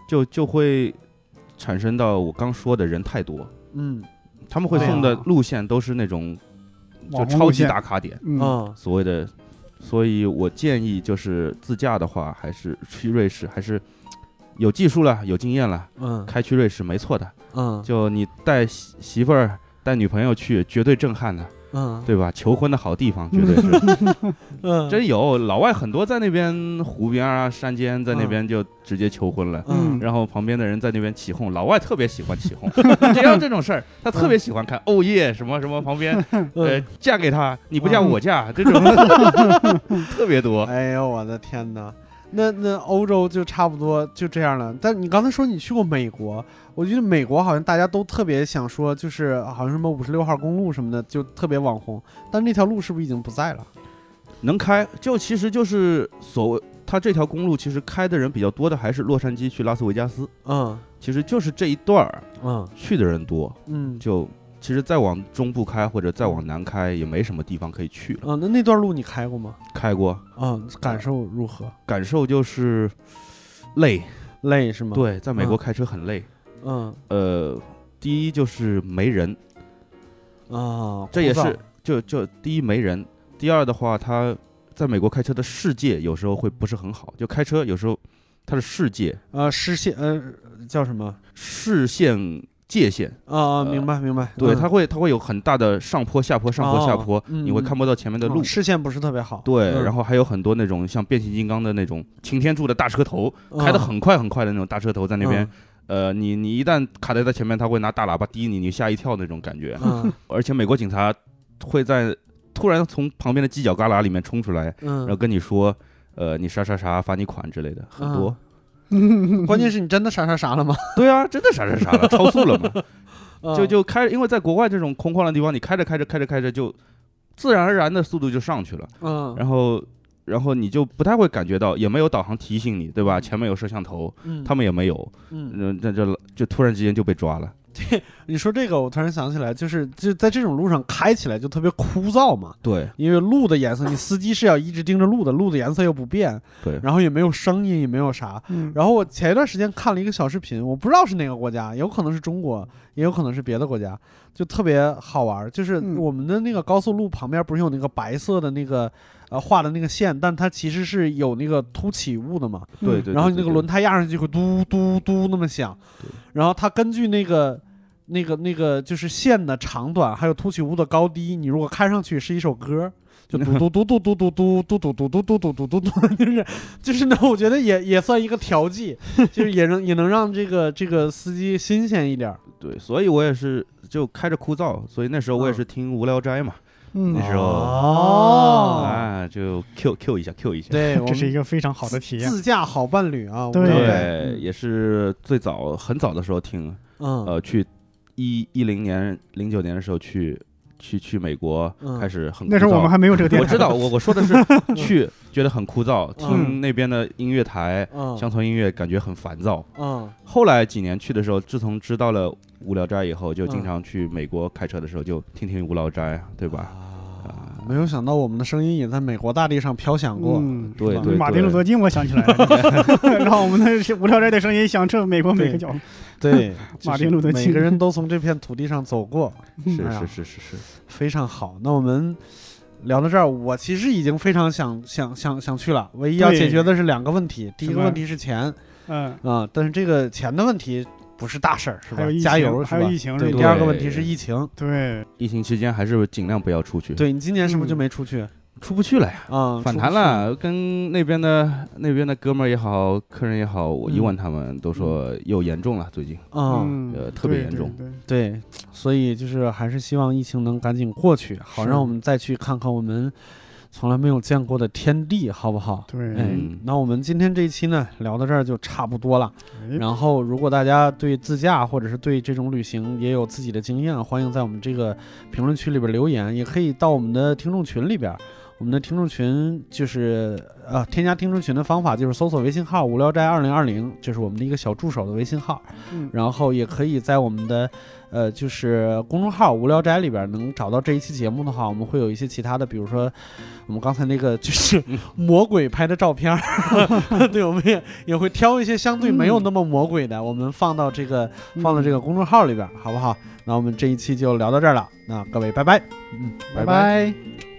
就就会产生到我刚说的人太多，嗯。他们会送的路线都是那种就超级打卡点，嗯，嗯。所谓的。所以我建议就是自驾的话，还是去瑞士，还是有技术了、有经验了，嗯。开去瑞士没错的。嗯。就你带媳媳妇儿、带女朋友去，绝对震撼的，嗯对吧？求婚的好地方，绝对是。嗯真有老外很多在那边湖边啊、山间，在那边就直接求婚了。嗯然后旁边的人在那边起哄，老外特别喜欢起哄，只要这种事儿，他特别喜欢看。哦耶，什么什么旁边，呃，嫁给他，你不嫁我嫁，这种 特别多。哎呦我的天哪！那那欧洲就差不多就这样了。但你刚才说你去过美国，我觉得美国好像大家都特别想说，就是好像什么五十六号公路什么的，就特别网红。但那条路是不是已经不在了？能开，就其实就是所谓它这条公路，其实开的人比较多的还是洛杉矶去拉斯维加斯，嗯其实就是这一段儿嗯去的人多，嗯就其实再往中部开或者再往南开也没什么地方可以去了。啊，那那段路你开过吗？开过，啊，感受如何？感受就是累，累是吗？，对，在美国嗯开车很累。嗯呃，第一就是没人，啊，这也是就就第一没人，第二的话，他在美国开车的世界有时候会不是很好，就开车有时候他的世界呃视线呃叫什么视线界限，啊？呃明白明白，对，嗯它会它会有很大的上坡下坡上坡下哦坡，嗯嗯你会看不到前面的路哦。视线不是特别好。对，嗯然后还有很多那种像变形金刚的那种擎天柱的大车头，开得嗯很快很快的那种大车头在那边，呃，你你一旦卡在他前面，他会拿大喇叭滴你，你吓一跳那种感觉。嗯而且美国警察会在突然从旁边的犄角旮旯里面冲出来，然后嗯跟你说，呃，你啥啥啥罚你款之类的，很多。嗯，关键是你真的啥啥啥了吗？对啊，真的啥啥啥了，超速了嘛？就嗯就开，因为在国外这种空旷的地方，你开着开着开着开着就自然而然的速度就上去了，嗯然后然后你就不太会感觉到，也没有导航提醒你，对吧？前面有摄像头，嗯他们也没有，嗯，嗯，这这就突然之间就被抓了。你说这个，我突然想起来，就是就在这种路上开起来就特别枯燥嘛，对因为路的颜色，你司机是要一直盯着路的，路的颜色又不变，对，然后也没有声音，也没有啥。嗯，然后我前一段时间看了一个小视频，我不知道是哪个国家，有可能是中国，也有可能是别的国家，就特别好玩儿。就是嗯我们的那个高速路旁边不是有那个白色的那个呃画的那个线，但它其实是有那个凸起物的嘛。对对，然后你那个轮胎压上去会嘟嘟嘟那么响对，然后它根据那个那个那个就是线的长短，还有凸起物的高低，你如果开上去是一首歌。就嘟嘟嘟嘟嘟嘟嘟嘟嘟嘟嘟嘟嘟嘟嘟嘟，就是就是呢，我觉得也也算一个调剂，就是也能也能让这个这个司机新鲜一点儿。对，所以我也是就开着枯燥，所以那时候我也嗯是听无聊斋嘛，嗯那时候哦啊，就 Q Q 一下 Q 一下。对，这是一个非常好的体验。自驾好伴侣啊，对，也是最早很早的时候听，嗯呃，去一一零年、零九年的时候去去去美国，嗯开始很枯燥。那时候我们还没有这个电台，我知道，我我说的是去觉得很枯燥，嗯听那边的音乐台、嗯乡村音乐感觉很烦躁。嗯后来几年去的时候，自从知道了无聊斋以后，就经嗯常去美国开车的时候就听听无聊斋，对吧？啊，没有想到我们的声音也在美国大地上飘响过。嗯，对对马丁路德金，我想起来了，让我们的无聊斋的声音响彻美国每个角落。对，马就是丁路德金每个人都从这片土地上走过，是是是是是，非常好。那我们聊到这儿，我其实已经非常想想想想去了，唯一要解决的是两个问题，第一个问题是钱嗯，啊，但是这个钱的问题不是大事儿，是吧加油，是吧还有疫情对，是吧第二个问题是疫情。对，疫情期间还是尽量不要出去，，对你今年是不是就嗯没出去出不去了呀。啊？反。弹了，跟那边的那边的哥们儿也好，客人也好，我一嗯问他们都说又严重了，最近啊，嗯呃特别严重对对对，所以就是还是希望疫情能赶紧过去，好让我们再去看看我们从来没有见过的天地，好不好？对，那我们今天这一期呢，聊到这儿就差不多了。哎然后，如果大家对自驾或者是对这种旅行也有自己的经验，欢迎在我们这个评论区里边留言，也可以到我们的听众群里边。我我们的听众群就是呃，添加听众群的方法就是搜索微信号“无聊斋二零二零”，就是我们的一个小助手的微信号。嗯然后也可以在我们的呃，就是公众号“无聊斋”里边能找到这一期节目的话，我们会有一些其他的，比如说我们刚才那个就是 魔鬼拍的照片儿，对，我们也也会挑一些相对没有那么魔鬼的，我们放到这个放到这个公众号里边，好不好？那我们这一期就聊到这儿了，那各位拜拜，嗯，拜。拜拜